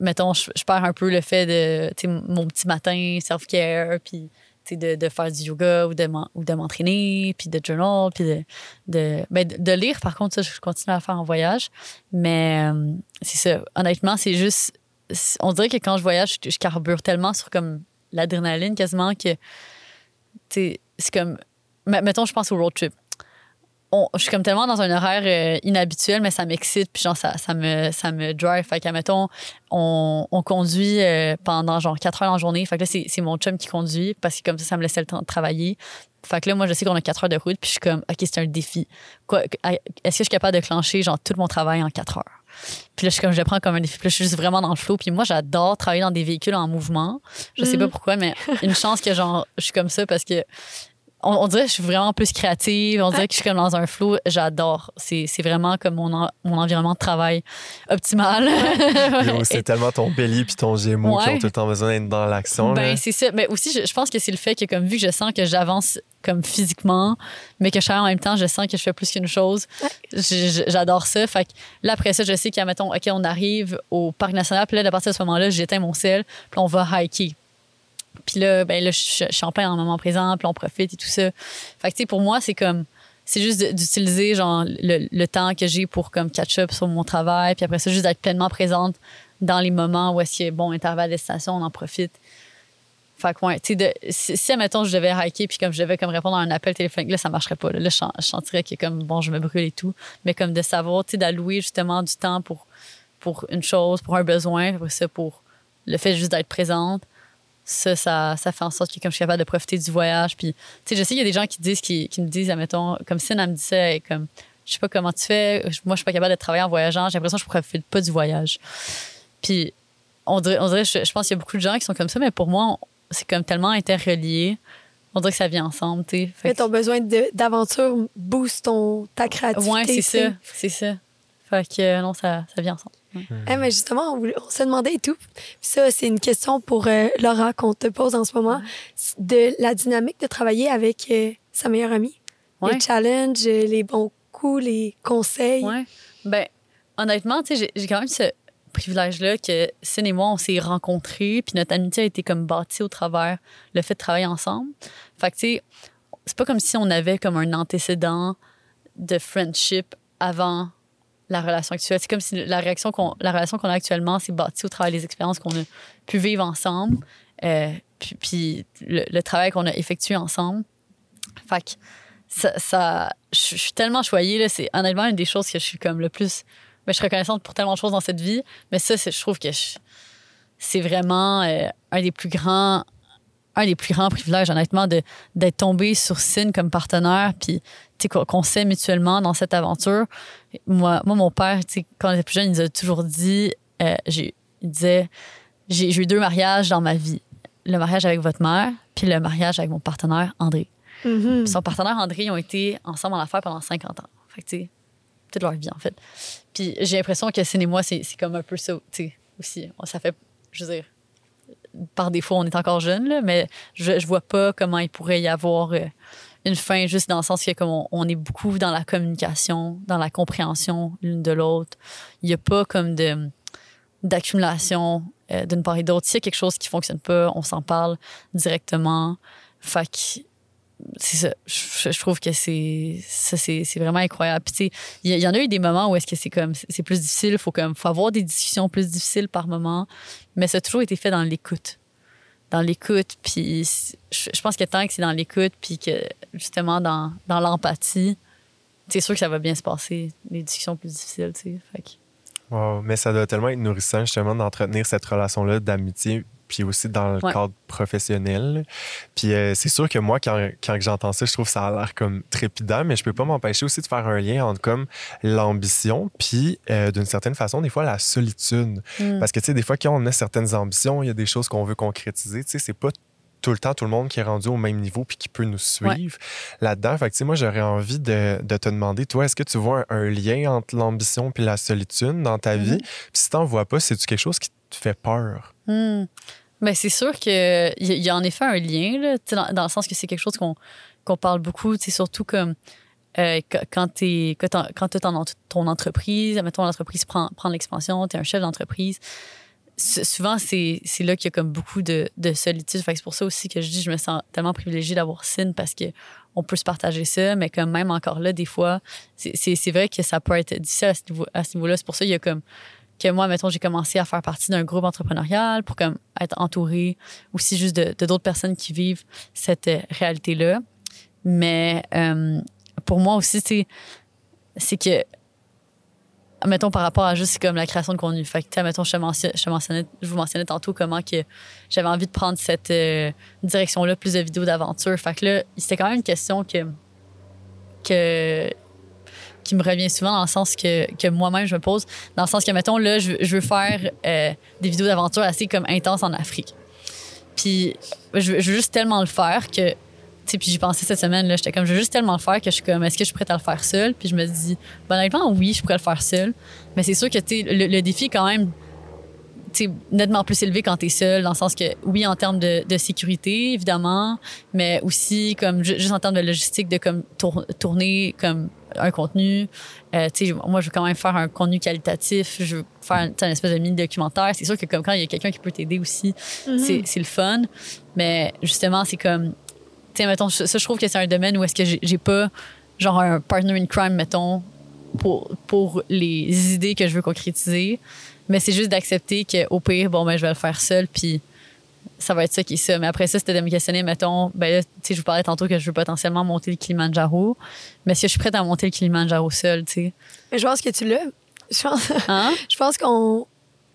S4: mettons, je, perds un peu le fait de, tu sais, mon petit matin, self-care, puis, de, de faire du yoga ou de, m'entraîner, puis de journal, puis de, de, ben, de- lire, par contre, ça, je continue à faire en voyage. Mais euh, c'est ça. Honnêtement, c'est juste, on dirait que quand je voyage, je, je carbure tellement sur comme l'adrénaline quasiment que, c'est comme, me- mettons, je pense au road trip. On- je suis comme tellement dans un horaire euh, inhabituel, mais ça m'excite, puis genre, ça, ça, me, ça me drive. Fait que, mettons, on, on conduit euh, pendant genre 4 heures la journée. Fait que là, c'est c'est mon chum qui conduit parce que comme ça, ça me laissait le temps de travailler. Fait que là, moi, je sais qu'on a 4 heures de route, puis je suis comme, OK, c'est un défi. Quoi, Est-ce que je suis capable de clencher genre tout mon travail en 4 heures? Puis là, je suis comme, je le prends comme un défi. Puis là, je suis juste vraiment dans le flow. Puis moi, j'adore travailler dans des véhicules en mouvement. Je sais
S2: Mhm.
S4: pas pourquoi, mais une chance que genre, je suis comme ça parce que on, on dirait que je suis vraiment plus créative. On dirait que je suis comme dans un flow. J'adore. C'est c'est vraiment comme mon, en- mon environnement de travail optimal.
S1: Yo, c'est tellement ton bélier puis ton gémeau qui ont tout le temps besoin d'être dans l'action. là.
S4: Ben, c'est ça. Mais aussi, je, je pense que c'est le fait que, comme vu que je sens que j'avance comme physiquement, mais que je travaille en même temps, je sens que je fais plus qu'une chose. Je- J'adore ça. Fait que là, après ça, je sais qu'à, mettons, OK, on arrive au parc national, puis là, à partir de ce moment-là, j'éteins mon sel, puis on va hiker. Puis là, ben là, je, suis en le moment présent, puis on profite et tout ça. Fait que, tu sais, pour moi, c'est comme, c'est juste d'utiliser, genre, le, temps que j'ai pour, comme, catch-up sur mon travail, puis après ça, juste d'être pleinement présente dans les moments où est-ce qu'il y a, bon, intervalle de station, on en profite. Fait que, ouais, tu sais, si, si, admettons, je devais hiker, puis comme je devais comme répondre à un appel téléphonique, là, ça marcherait pas. Là, je, sentirais que, comme, bon, je me brûle et tout. Mais comme de savoir, tu sais, d'allouer justement du temps pour, pour une chose, pour un besoin, après ça, pour le fait juste d'être présente, ça, ça, ça fait en sorte que comme je suis capable de profiter du voyage. Puis, tu sais, je sais qu'il y a des gens qui disent, qui, qui me disent, admettons, comme si elle me et comme, je sais pas comment tu fais, moi, je suis pas capable de travailler en voyageant, j'ai l'impression que je profite pas du voyage. Puis, on dirait, on dirait je, je pense qu'il y a beaucoup de gens qui sont comme ça, mais pour moi, c'est comme tellement interrelié. On dirait que ça vient ensemble, tu sais.
S2: Mais
S4: que-
S2: ton besoin d'aventure booste ton, ta créativité.
S4: Ouais, c'est ça. C'est ça. Fait que euh, non, ça, ça vient ensemble. Ouais.
S2: Eh, mais justement, on, on se demandait et tout. Ça, c'est une question pour euh, Laura qu'on te pose en ce moment. De la dynamique de travailler avec euh, sa meilleure amie.
S4: Ouais.
S2: Les challenges, euh, les bons coups, les conseils.
S4: Ouais. Ben, honnêtement, tu sais, j'ai- j'ai quand même ce privilège-là que Cine et moi, on s'est rencontrés, puis notre amitié a été comme bâtie au travers le fait de travailler ensemble. Fait que, tu sais, c'est pas comme si on avait comme un antécédent de friendship avant la relation actuelle. C'est comme si la, réaction qu'on, la relation qu'on a actuellement, c'est bâtie au travers des expériences qu'on a pu vivre ensemble, euh, puis, le, travail qu'on a effectué ensemble. Fait que ça, je suis tellement choyée. Là, c'est honnêtement une des choses que je suis comme le plus. Mais je suis reconnaissante pour tellement de choses dans cette vie. Mais ça, je trouve que c'est vraiment euh, un des plus grands un des plus grands privilèges, honnêtement, de, d'être tombé sur Cine comme partenaire, puis qu'on, sait mutuellement dans cette aventure. Moi, moi mon père, quand j'étais plus jeune, il nous a toujours dit, euh, j'ai, il disait, j'ai, j'ai eu deux mariages dans ma vie. Le mariage avec votre mère, puis le mariage avec mon partenaire, André.
S2: Mhm.
S4: Puis son partenaire André, ils ont été ensemble en affaires pendant 50 ans. Fait que, tu sais, toute leur vie, en fait. Puis j'ai l'impression que Cine et moi, c'est c'est comme un peu ça, tu sais, aussi. Ça fait, je veux dire, par défaut, on est encore jeunes, là, mais je, je vois pas comment il pourrait y avoir euh, une fin, juste dans le sens que comme on, est beaucoup dans la communication, dans la compréhension l'une de l'autre. Il y a pas comme de d'accumulation euh, d'une part et d'autre. S'il y a quelque chose qui fonctionne pas, on s'en parle directement. Fait Je, trouve que c'est vraiment incroyable. Puis il y, en a eu des moments où est-ce que c'est comme c'est plus difficile, faut comme faut avoir des discussions plus difficiles par moment, mais ça a toujours été fait dans l'écoute. Dans l'écoute, puis je, je pense que tant que c'est dans l'écoute puis que justement dans dans l'empathie, c'est sûr que ça va bien se passer, les discussions plus difficiles, tu sais.
S1: Wow, mais ça doit tellement être nourrissant justement d'entretenir cette relation-là d'amitié, puis aussi dans le
S4: Ouais.
S1: cadre professionnel. Puis euh, c'est sûr que moi, quand, quand j'entends ça, je trouve que ça a l'air comme trépidant, mais je peux pas m'empêcher aussi de faire un lien entre comme l'ambition, puis euh, d'une certaine façon, des fois, la solitude.
S4: Mm.
S1: Parce que, tu sais, des fois, quand on a certaines ambitions, il y a des choses qu'on veut concrétiser, tu sais, c'est pas tout le temps tout le monde qui est rendu au même niveau puis qui peut nous suivre là-dedans. Fait que, moi, j'aurais envie de, de te demander, toi, est-ce que tu vois un, un lien entre l'ambition puis la solitude dans ta vie? Puis si t'en vois pas, c'est-tu quelque chose qui te fait peur?
S4: Hmm. Ben, c'est sûr qu'il y, y a en effet un lien, là, tu dans, le sens que c'est quelque chose qu'on parle beaucoup, tu surtout comme euh, qu- quand tu quand t'as ton, ton entreprise, mettons l'entreprise prend, prend l'expansion, tu es un chef d'entreprise, souvent c'est là qu'il y a comme beaucoup de, de solitude. C'est pour ça aussi que je dis je me sens tellement privilégiée d'avoir Cine parce que on peut se partager ça, mais comme même encore là, des fois, c'est- vrai que ça peut être difficile à ce niveau- niveau-là. c'est pour ça qu'il y a comme que moi, mettons, j'ai commencé à faire partie d'un groupe entrepreneurial pour comme être entourée aussi juste de d'autres personnes qui vivent cette euh, réalité-là. Mais euh, pour moi aussi, c'est c'est que mettons par rapport à juste comme la création de contenu. Fait que, mettons, je, je, mentionnais, je vous mentionnais tantôt comment que j'avais envie de prendre cette euh, direction-là, plus de vidéos d'aventure. Fait que là, c'était quand même une question que, que, qui me revient souvent dans le sens que, que moi-même je me pose. Dans le sens que, mettons, là, je, je veux faire euh, des vidéos d'aventure assez comme intenses en Afrique. Puis, je, veux- juste tellement le faire que tu sais, puis j'y pensais cette semaine, là, j'étais comme, je veux juste tellement le faire que je suis comme, est-ce que je suis prête à le faire seule? Puis je me dis, ben, honnêtement, oui, je pourrais le faire seule. Mais c'est sûr que, tu le, le défi quand même, tu nettement plus élevé quand t'es seul, dans le sens que, oui, en termes de, sécurité, évidemment, mais aussi, comme, ju- juste en termes de logistique, de, comme, tour- tourner, comme, un contenu. Euh, moi, je veux quand même faire un contenu qualitatif. Je veux faire une espèce de mini-documentaire. C'est sûr que, comme, quand il y a quelqu'un qui peut t'aider aussi, c'est c'est le fun. Mais, justement, c'est comme, tu sais, mettons, ça, je trouve que c'est un domaine où est-ce que j'ai j'ai pas, genre, un partner in crime, mettons, pour, pour les idées que je veux concrétiser. Mais c'est juste d'accepter qu'au pire, bon, ben, je vais le faire seul, puis ça va être ça qui est ça. Mais après ça, c'était de me questionner, mettons, ben là, tu sais, je vous parlais tantôt que je veux potentiellement monter le Kilimanjaro. Mais est-ce que je suis prête à monter le Kilimanjaro seul, tu sais?
S2: Mais je pense que tu l'as. Je pense,
S4: Hein?
S2: je pense qu'on.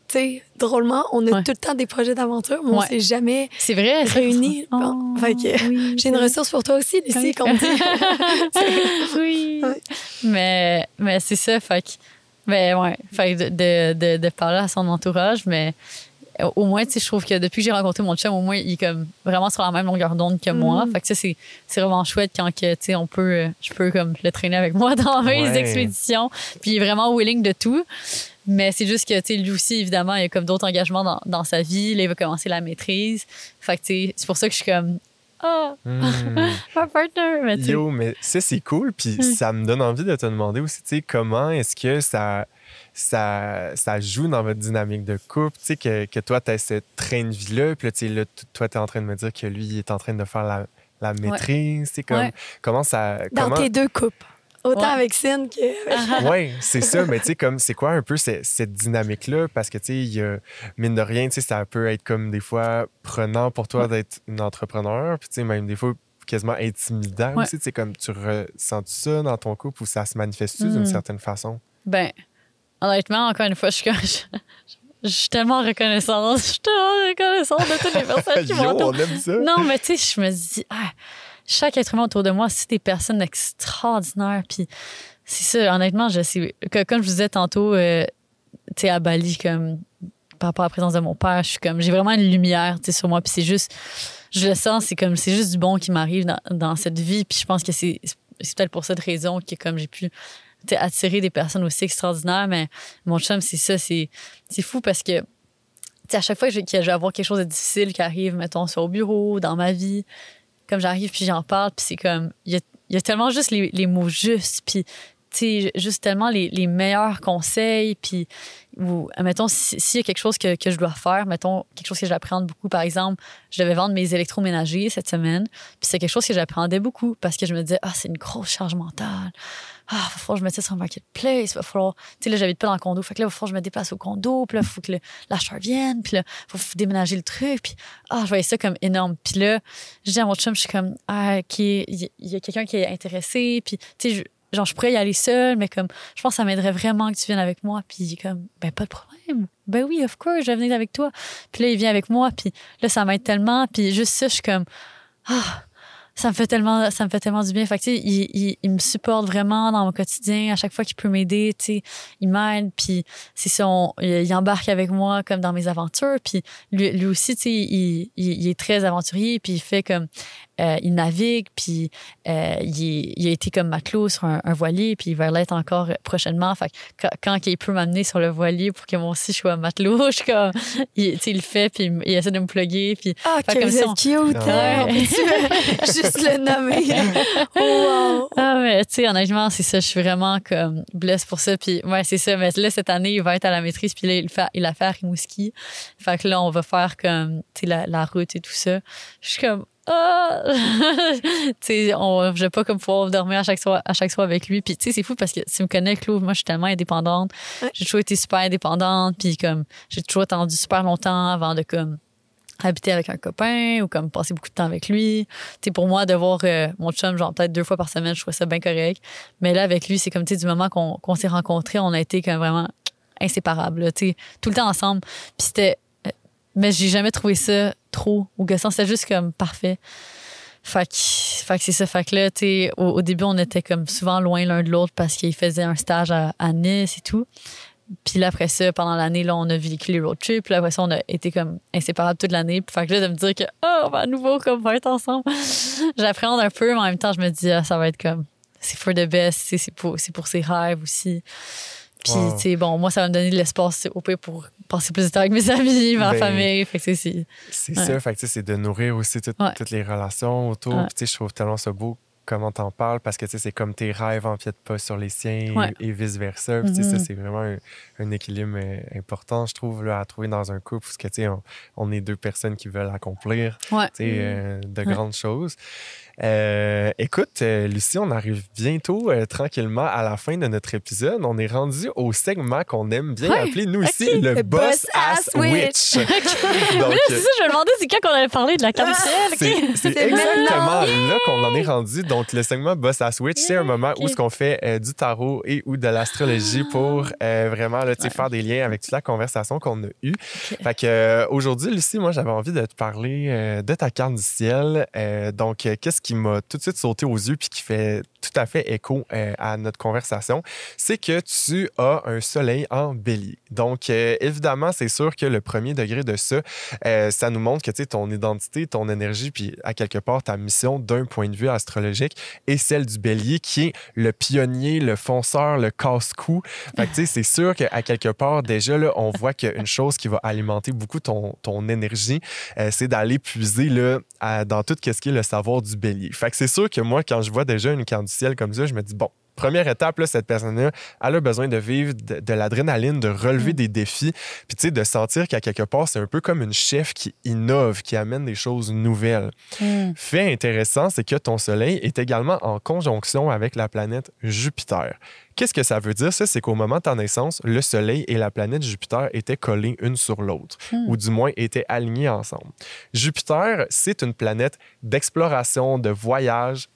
S2: Tu sais, drôlement, on a
S4: Ouais.
S2: tout le temps des projets d'aventure, mais on
S4: Ouais.
S2: s'est jamais
S4: C'est vrai.
S2: réunis.
S4: Oh,
S2: Bon, fait que
S4: oui,
S2: j'ai une ressource pour toi aussi, Lucie, qu'on dit.
S4: oui.
S2: Ouais.
S4: Mais, mais c'est ça, fait que, ben ouais, fait que de, de, de, de parler à son entourage, mais au moins, tu sais, je trouve que depuis que j'ai rencontré mon chum, au moins, il est comme vraiment sur la même longueur d'onde que moi.
S2: Mm.
S4: Fait que ça, c'est c'est vraiment chouette quand que, tu sais, on peut, euh, je peux comme le traîner avec moi dans mes
S1: Ouais.
S4: expéditions. Puis il est vraiment willing de tout. Mais c'est juste que, tu sais, lui aussi, évidemment, il a comme d'autres engagements dans, dans sa vie. Là, il va commencer la maîtrise. Fait que, tu sais, c'est pour ça que je suis comme, ah,
S1: Hmm.
S4: ma partner. Mais tu sais,
S1: Yo, mais ça, c'est cool. Puis
S4: Mm.
S1: ça me donne envie de te demander aussi, tu sais, comment est-ce que ça, ça, ça joue dans votre dynamique de couple? Tu sais, que, que toi, tu as ce train de vie-là. Puis là, tu sais, là, toi, tu es en train de me dire que lui, il est en train de faire la, la maîtrise. Tu sais, comme,
S4: Ouais.
S1: comment ça.
S2: Dans
S1: comment...
S2: tes deux coupes. Autant
S4: Ouais.
S2: avec Cine que.
S1: Oui, c'est ça. Mais tu sais, comme, c'est quoi un peu cette, cette dynamique-là? Parce que, tu sais, il y a, mine de rien, tu sais, ça peut être comme des fois prenant pour toi d'être une entrepreneur. Puis, tu sais, même des fois quasiment intimidant
S4: Ouais.
S1: aussi. Tu sais, comme, tu ressens ça dans ton couple ou ça se manifeste
S4: Mm.
S1: d'une certaine façon?
S4: Ben, honnêtement, encore une fois, je suis, je, je suis tellement reconnaissante. Je suis tellement reconnaissante de toutes les personnes qui m'entourent. Non, mais tu sais, je me dis, ah, chaque être humain autour de moi, c'est des personnes extraordinaires. Puis c'est ça, honnêtement, je sais. que- comme je vous disais tantôt, euh, tu sais, à Bali, comme par rapport à la présence de mon père, je suis comme, j'ai vraiment une lumière, tu sais, sur moi. Puis c'est juste, je le sens, c'est comme, c'est juste du bon qui m'arrive dans, dans cette vie. Puis je pense que c'est, c'est peut-être pour cette raison que comme j'ai pu attirer des personnes aussi extraordinaires. Mais mon chum, c'est ça, c'est, fou parce que à chaque fois que je, vais avoir quelque chose de difficile qui arrive, mettons, soit au bureau, dans ma vie, comme j'arrive puis j'en parle, puis c'est comme, il y a, y a tellement juste les, les mots justes, puis juste tellement les, les meilleurs conseils, puis ou, mettons, si- s'il y a quelque chose que, que je dois faire, mettons, quelque chose que j'apprends beaucoup, par exemple, je devais vendre mes électroménagers cette semaine, puis c'est quelque chose que j'appréhendais beaucoup parce que je me disais, ah, c'est une grosse charge mentale. Ah, il falloir que je mette ça sur Marketplace, il va falloir, tu sais, là, j'habite pas dans le condo, fait que là, il va falloir que je me déplace au condo, puis là, il faut que l'acheteur vienne, puis là, il faut déménager le truc, puis ah, je voyais ça comme énorme. Puis là, je dis à mon chum, je suis comme, ah, OK, il y, a quelqu'un qui est intéressé, puis tu sais, genre, je pourrais y aller seule, mais comme, je pense que ça m'aiderait vraiment que tu viennes avec moi, puis il est comme, ben, pas de problème. Ben oui, of course, je vais venir avec toi. Puis là, il vient avec moi, puis là, ça m'aide tellement, puis juste ça, je suis comme, ah, ça me fait tellement ça me fait tellement du bien. Fait que, il, il, il me supporte vraiment dans mon quotidien. À chaque fois qu'il peut m'aider tu il m'aide. Puis c'est ça il, embarque avec moi comme dans mes aventures. Puis lui, lui aussi tu sais il, il, il est très aventurier. Puis il fait comme euh, il navigue puis euh, il, il a été comme matelot sur un, un voilier puis il va l'être encore prochainement fait que quand, quand il peut m'amener sur le voilier pour que moi aussi je sois matelot je suis comme il, tu sais, il le fait puis il, il essaie de me plugger puis
S2: Ah,
S4: Fait
S2: que
S4: comme
S2: vous
S4: ça,
S2: êtes
S4: on-
S2: cute. hein?
S4: Ouais.
S2: Juste le nommer? wow.
S4: Ah, mais tu sais, honnêtement, c'est ça. Je suis vraiment comme blesse pour ça. Puis, ouais, c'est ça. Mais là, cette année, il va être à la maîtrise. Puis là, il, fait, il a fait à Rimouski. Fait que là, on va faire comme, tu sais, la, la route et tout ça. Je suis comme, ah! tu on- je vais pas comme pouvoir dormir à chaque soir, à chaque soir avec lui. Puis, tu sais, c'est fou parce que tu me connais, Claude, moi, je suis tellement indépendante.
S2: Ouais.
S4: J'ai toujours été super indépendante. Puis, comme, j'ai toujours attendu super longtemps avant de, comme, habiter avec un copain ou comme passer beaucoup de temps avec lui. Tu pour moi, de voir euh, mon chum, genre peut-être deux fois par semaine, je trouvais ça bien correct. Mais là, avec lui, c'est comme, tu sais, du moment qu'on qu'on s'est rencontrés, on a été comme vraiment inséparables, tu tout le temps ensemble. Puis c'était... Mais j'ai jamais trouvé ça trop ou gossant. C'était juste comme parfait. Fait que, c'est ça. Fait que là, tu au, au début, on était comme souvent loin l'un de l'autre parce qu'il faisait un stage à, Nice et tout. Puis là, après ça, pendant l'année, là, on a vécu les road trips. Puis là, après ça, on a été comme inséparables toute l'année. Puis fait que là, de me dire que, oh, on va à nouveau comme va être ensemble. J'appréhende un peu, mais en même temps, je me dis, ah, ça va être comme, c'est for the best. C'est pour, c'est pour ses rêves aussi. Puis,
S1: Wow.
S4: tu sais, bon, moi, ça va me donner de l'espace au pire pour passer plus de temps avec mes amis, ma
S1: Ben,
S4: famille. Fait que c'est- Ouais.
S1: ça, fait que, c'est de nourrir aussi tout-
S4: Ouais.
S1: toutes les relations autour.
S4: Ouais.
S1: Puis, tu sais, je trouve tellement ça beau comment t'en parles parce que tu sais, c'est comme tes rêves empiètent pas sur les siens et, vice-versa. Tu sais,
S4: Mhm.
S1: ça, c'est vraiment un, un équilibre euh, important, je trouve, là, à trouver dans un couple parce que tu sais, on, on est deux personnes qui veulent accomplir tu sais, euh, de grandes choses. Euh, écoute, euh, Lucie, on arrive bientôt euh, tranquillement à la fin de notre épisode. On est rendu au segment qu'on aime bien appeler, nous
S2: Ok.
S1: le
S2: Le
S1: Boss Ass
S2: Ass
S1: Witch.
S2: Witch.
S1: Donc,
S4: mais là, c'est ça, je me demandais, c'est quand qu'on avait parlé de la carte du ciel.
S1: c'est c'est exactement là qu'on en est rendu. Donc, le segment Boss à Switch, c'est un moment où ce qu'on fait euh, du tarot et ou de l'astrologie
S4: Ah.
S1: pour vraiment là,
S4: Ouais.
S1: faire des liens avec toute la conversation qu'on a eue. Fait que aujourd'hui, Lucie, moi, j'avais envie de te parler de ta carte du ciel. Donc, qu'est-ce qui m'a tout de suite sauté aux yeux puis qui fait tout à fait écho euh, à notre conversation, c'est que tu as un soleil en bélier. Donc, euh, évidemment, c'est sûr que le premier degré de ça, euh, ça nous montre que tu sais, ton identité, ton énergie, puis à quelque part ta mission d'un point de vue astrologique est celle du bélier qui est le pionnier, le fonceur, le casse-cou. Fait tu sais, c'est sûr qu'à quelque part, déjà, là, on voit qu'une chose qui va alimenter beaucoup ton, ton énergie, c'est d'aller puiser là, dans tout ce qui est le savoir du bélier. Fait que c'est sûr que moi, quand je vois déjà une carte du ciel comme ça, je me dis, bon, Première étape, là, cette personne-là, elle a besoin de vivre de, de l'adrénaline, de relever des défis, puis tu sais, de sentir qu'à quelque part, c'est un peu comme une chef qui innove, qui amène des choses nouvelles.
S4: Hmm.
S1: Fait intéressant, c'est que ton Soleil est également en conjonction avec la planète Jupiter. Qu'est-ce que ça veut dire? Ça, c'est qu'au moment de ta naissance, le Soleil et la planète Jupiter étaient collés une sur l'autre,
S4: Hmm.
S1: ou du moins étaient alignés ensemble. Jupiter, c'est une planète d'exploration, de voyage.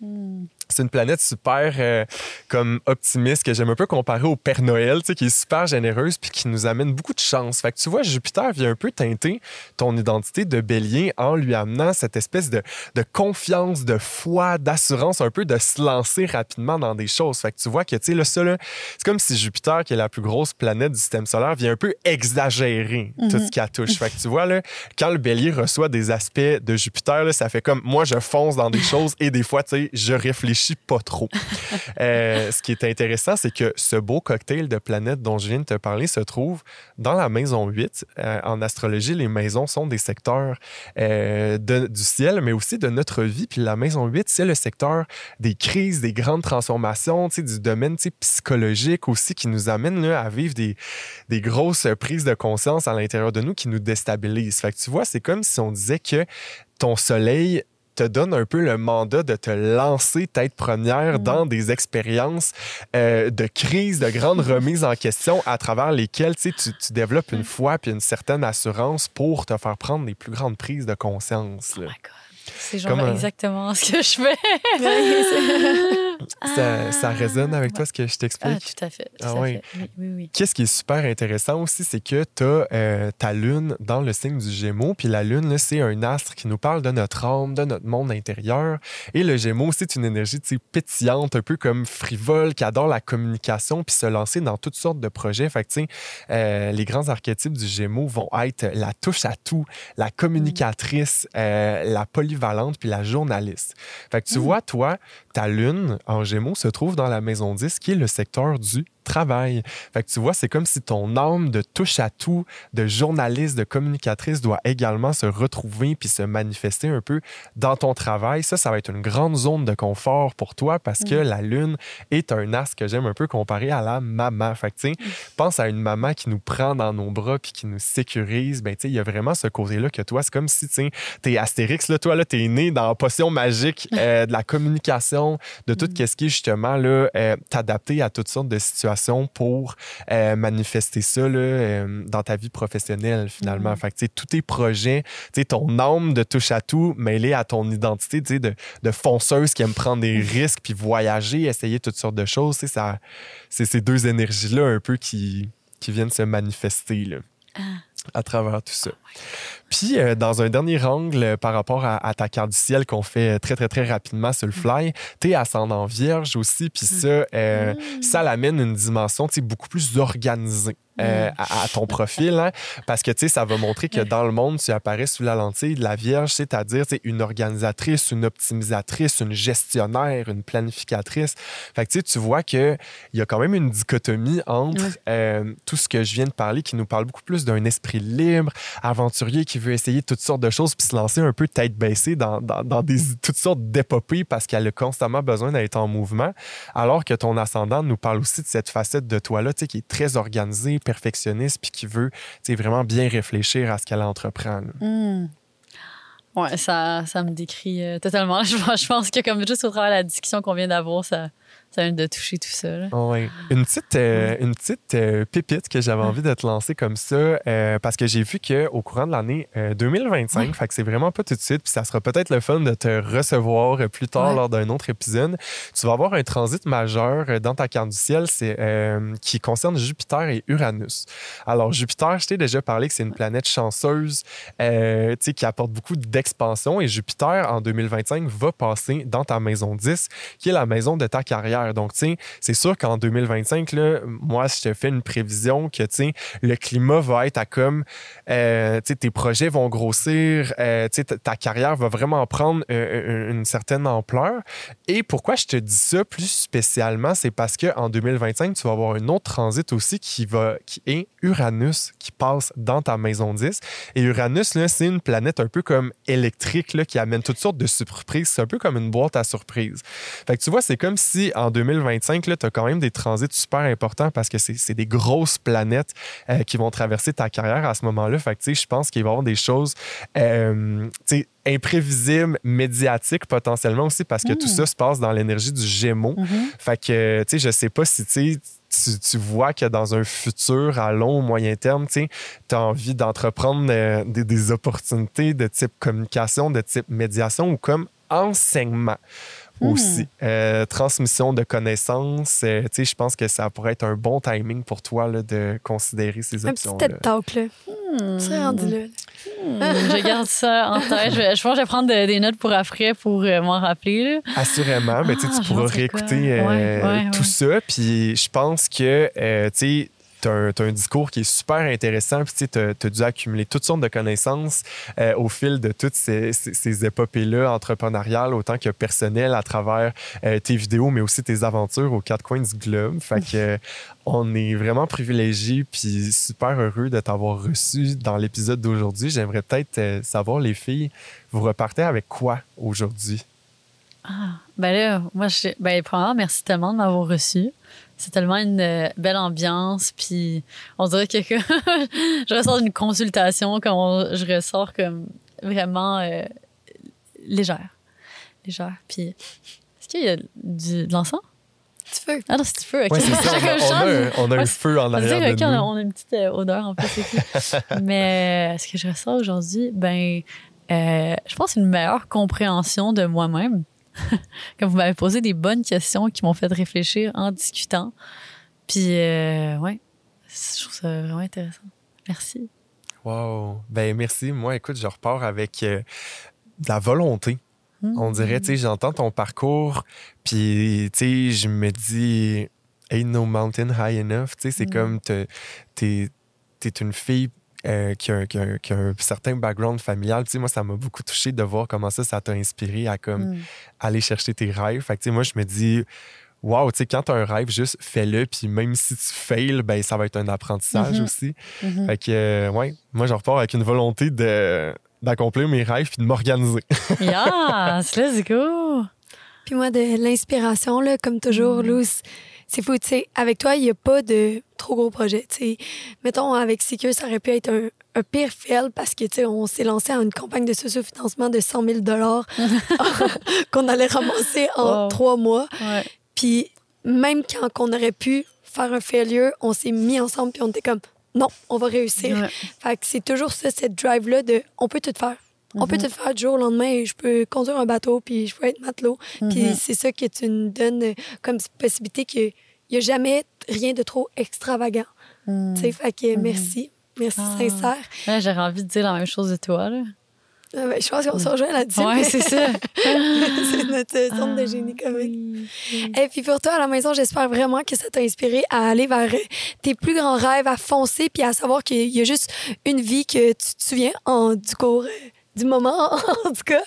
S1: C'est une planète super euh, comme optimiste que j'aime un peu comparer au Père Noël, tu sais, qui est super généreuse puis qui nous amène beaucoup de chance. Fait que tu vois, Jupiter vient un peu teinter ton identité de bélier en lui amenant cette espèce de, de confiance, de foi, d'assurance, un peu de se lancer rapidement dans des choses. Fait que tu vois que, tu sais, ça, là, c'est comme si Jupiter, qui est la plus grosse planète du système solaire, vient un peu exagérer tout ce qu'elle touche. Fait que tu vois, là, quand le bélier reçoit des aspects de Jupiter, là, ça fait comme moi, je fonce dans des choses et des fois, tu sais, je réfléchis pas trop. Euh, ce qui est intéressant, c'est que ce beau cocktail de planètes dont je viens de te parler se trouve dans la maison 8. Euh, en astrologie, les maisons sont des secteurs euh, de- du ciel, mais aussi de notre vie. Puis la maison 8, c'est le secteur des crises, des grandes transformations, du domaine psychologique aussi qui nous amène là, à vivre des, des grosses prises de conscience à l'intérieur de nous qui nous déstabilisent. Fait que tu vois, c'est comme si on disait que ton soleil te donne un peu le mandat de te lancer tête première
S4: Mm.
S1: dans des expériences euh, de crise, de grandes remises en question à travers lesquelles tu, développes une foi puis une certaine assurance pour te faire prendre les plus grandes prises de conscience.
S4: Oh
S1: là.
S4: my God. C'est genre
S1: Comme un-
S4: exactement ce que je fais.
S1: Ça, ça résonne avec toi ce que je
S4: Ah,
S1: t'explique?
S4: tout à fait. Tout
S1: Ah
S4: à
S1: oui.
S4: fait. Oui, oui, oui.
S1: Qu'est-ce qui est super intéressant aussi, c'est que tu as ta lune dans le signe du Gémeaux. Puis la lune, c'est un astre qui nous parle de notre âme, de notre monde intérieur. Et le Gémeaux, c'est une énergie pétillante, un peu comme frivole, qui adore la communication puis se lancer dans toutes sortes de projets. Fait que, euh, les grands archétypes du Gémeaux vont être la touche à tout, la communicatrice, euh, la polyvalente puis la journaliste. Fait que tu vois, toi, ta lune Gémeaux se trouve dans la maison 10, qui est le secteur du travail. Fait que tu vois, c'est comme si ton âme de touche à tout, de journaliste, de communicatrice doit également se retrouver puis se manifester un peu dans ton travail. Ça, ça va être une grande zone de confort pour toi parce que la lune est un astre que j'aime un peu comparer à la maman. Fait que tu sais, pense à une maman qui nous prend dans nos bras puis qui nous sécurise. Ben tu sais, il y a vraiment ce côté-là que toi, c'est comme si tu t'es Astérix, là, toi, là, t'es né dans la potion magique euh, de la communication, de tout ce qui est justement là, euh, t'adapter à toutes sortes de situations pour euh, manifester ça là, euh, dans ta vie professionnelle finalement.
S4: Mhm.
S1: Fait que, tous tes projets, ton âme de touche à tout mêlé à ton identité de, de fonceuse qui aime prendre des risques puis voyager, essayer toutes sortes de choses. Ça, c'est ces deux énergies-là un peu qui, qui viennent se manifester là, à travers tout ça. Puis, euh, dans un dernier angle, euh, par rapport à, à ta carte du ciel qu'on fait euh, très, très, très rapidement sur le fly, t'es ascendant vierge aussi, puis ça, euh, ça l'amène une dimension, beaucoup plus organisée. euh, à, à ton profil, hein, parce que tu sais, ça va montrer que dans le monde, tu apparais sous la lentille de la Vierge, c'est-à-dire une organisatrice, une optimisatrice, une gestionnaire, une planificatrice. Fait que tu vois qu'il y a quand même une dichotomie entre euh, tout ce que je viens de parler, qui nous parle beaucoup plus d'un esprit libre, aventurier qui veut essayer toutes sortes de choses puis se lancer un peu tête baissée dans, dans, des, toutes sortes d'épopées parce qu'elle a constamment besoin d'être en mouvement. Alors que ton ascendant nous parle aussi de cette facette de toi-là, qui est très organisée, perfectionniste, puis qui veut vraiment bien réfléchir à ce qu'elle entreprend.
S4: Hmm. Ouais, ça, ça me décrit euh, totalement. Je pense que comme juste au travers de la discussion qu'on vient d'avoir, ça, ça vient de toucher tout ça. là.
S1: Ouais. Une petite, euh, une petite euh, pépite que j'avais envie de te lancer comme ça, euh, parce que j'ai vu qu'au courant de l'année euh, 2025, fait que c'est vraiment pas tout de suite, puis ça sera peut-être le fun de te recevoir plus tard
S4: Ouais.
S1: lors d'un autre épisode. Tu vas avoir un transit majeur dans ta carte du ciel c'est, qui concerne Jupiter et Uranus. Alors, Jupiter, je t'ai déjà parlé que c'est une planète chanceuse tu sais, qui apporte beaucoup d'expansion et Jupiter, en 2025, va passer dans ta maison 10, qui est la maison de ta carrière. Donc, tu sais, c'est sûr qu'en 2025, là, moi, je te fais une prévision que, tu sais, le climat va être à comme, euh, tu sais, tes projets vont grossir, euh, tu sais, ta- carrière va vraiment prendre euh, une certaine ampleur. Et pourquoi je te dis ça plus spécialement, c'est parce qu'en 2025, tu vas avoir un autre transit aussi qui, va, qui est Uranus, qui passe dans ta maison 10. Et Uranus, là, c'est une planète un peu comme électrique qui amène toutes sortes de surprises. C'est un peu comme une boîte à surprises. Fait que tu vois, c'est comme si en 2025, tu as quand même des transits super importants parce que c'est des grosses planètes euh, qui vont traverser ta carrière à ce moment-là. Fait que je pense qu'il va y avoir des choses euh, imprévisibles, médiatiques potentiellement aussi parce que tout ça se passe dans l'énergie du Gémeaux. Fait que, tu sais, je sais pas si, tu, tu vois que dans un futur à long ou moyen terme, tu as envie d'entreprendre euh, des, des opportunités de type communication, de type médiation ou comme enseignement aussi. Euh, transmission de connaissances, euh, tu sais, je pense que ça pourrait être un bon timing pour toi là, de considérer ces
S2: Un petit. TED Talk, là. Rendu là.
S4: Hmm, je garde ça en tête. Je, pense que je vais prendre de- des notes pour après pour euh, m'en rappeler. là.
S1: Assurément, mais tu sais,
S4: Ah,
S1: tu pourras réécouter euh,
S4: Ouais, ouais,
S1: tout
S4: ouais.
S1: ça. Puis je pense que, euh, tu sais, T'as un, t'as un discours qui est super intéressant, puis tu as, dû accumuler toutes sortes de connaissances euh, au fil de toutes ces, épopées-là entrepreneuriales, autant que personnelles à travers euh, tes vidéos, mais aussi tes aventures aux quatre coins du globe. Fait que euh, on est vraiment privilégiés puis super heureux de t'avoir reçu dans l'épisode d'aujourd'hui. J'aimerais peut-être savoir, les filles, vous repartez avec quoi aujourd'hui?
S4: Ben là, moi, je, ben, premièrement, merci tellement de m'avoir reçu. C'est tellement une euh, belle ambiance. Puis on dirait que, que je ressors d'une consultation, comme on- je ressors comme vraiment euh, légère. Légère. Puis est-ce qu'il y a du, de l'encens?
S2: Tu veux?
S4: Ah non, c'est du feu. ok.
S1: Ouais, c'est ça. On a, on a un, on a un
S4: Ouais,
S1: feu en arrière de
S4: on, a,
S1: nous.
S4: on a une petite euh, odeur en fait. Mais euh, ce que je ressens aujourd'hui, ben, euh, je pense une meilleure compréhension de moi-même. Comme vous m'avez posé des bonnes questions qui m'ont fait réfléchir en discutant. Puis, euh, ouais, je trouve ça vraiment intéressant. Merci.
S1: Wow. Ben merci. Moi, écoute, je repars avec euh, de la volonté. On dirait, tu sais, j'entends ton parcours, puis, tu sais, je me dis, ain't no mountain high enough. Tu sais, c'est
S4: Mm.
S1: comme, te- t'es es une fille euh, qui, a, qui a- qui a un certain background familial. Tu sais, moi, ça m'a beaucoup touché de voir comment ça, ça t'a inspiré à, comme,
S4: Mm.
S1: aller chercher tes rêves. Fait que, tu sais, moi, je me dis, wow, tu sais, quand t'as un rêve, juste fais-le, puis même si tu fails, ben, ça va être un apprentissage
S4: Mhm.
S1: aussi.
S4: Mhm.
S1: Fait que, euh, ouais, moi, je repars avec une volonté de d'accomplir mes rêves puis de m'organiser.
S4: Yes, let's go!
S2: Puis moi, de l'inspiration, là, comme toujours,
S4: Mm.
S2: C'est fou, tu sais, avec toi, il n'y a pas de trop gros projet, tu sais. Mettons, avec CQ, ça aurait pu être un, un pire fail parce que, tu sais, on s'est lancé à une campagne de socio-financement de 100 000 qu'on allait ramasser en
S4: Wow.
S2: trois mois.
S4: Ouais.
S2: Puis même quand on aurait pu faire un failure, on s'est mis ensemble puis on était comme, non, on va réussir.
S4: Ouais.
S2: Fait que c'est toujours ça, cette drive-là de, on peut tout faire. On peut tout faire du jour au lendemain. Je peux conduire un bateau, puis je peux être matelot. Puis
S4: Mhm.
S2: c'est ça que tu nous donnes euh, comme possibilité qu'il n'y a jamais rien de trop extravagant.
S4: Mm.
S2: Tu sais, fait que merci. Merci
S4: Ah.
S2: sincère.
S4: Ouais, J'aurais envie de dire la même chose de toi. Là.
S2: Ah ben, je pense qu'on se rejoint là-dessus. Mais
S4: c'est ça.
S2: c'est notre euh, zone de
S4: Ah,
S2: génie comique.
S4: oui, oui.
S2: Et puis pour toi à la maison, j'espère vraiment que ça t'a inspiré à aller vers euh, tes plus grands rêves, à foncer, puis à savoir qu'il y a juste une vie que tu te souviens en, du cours. Du moment, en tout cas.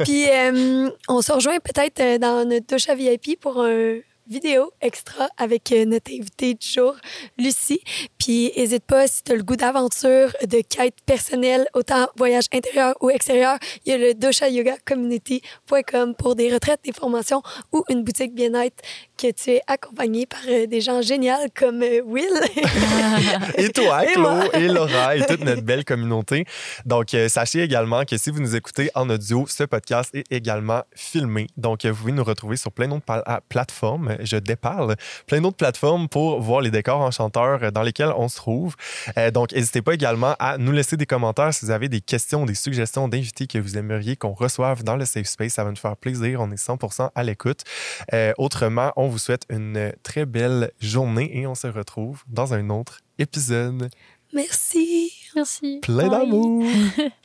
S2: Puis euh, on se rejoint peut-être euh, dans notre douche à VIP pour un vidéo extra avec euh, notre invitée du jour, Lucie. Puis n'hésite pas, si tu as le goût d'aventure, de quête personnelle, autant voyage intérieur ou extérieur, il y a le douche pour des retraites, des formations ou une boutique bien-être que tu es accompagné par euh, des gens géniaux comme euh, Will.
S1: et toi,
S2: Et moi.
S1: et Laura, et toute notre belle communauté. Donc, euh, sachez également que si vous nous écoutez en audio, ce podcast est également filmé. Donc, vous pouvez nous retrouver sur plein d'autres plateformes. Je déparle. Plein d'autres plateformes pour voir les décors enchanteurs dans lesquels on se trouve. Euh, donc, n'hésitez pas également à nous laisser des commentaires si vous avez des questions, des suggestions d'invités que vous aimeriez qu'on reçoive dans le Safe Space. Ça va nous faire plaisir. On est 100 à l'écoute. Euh, autrement, on vous souhaite une très belle journée et on se retrouve dans un autre épisode.
S2: Merci.
S4: Merci.
S1: Plein d'amour!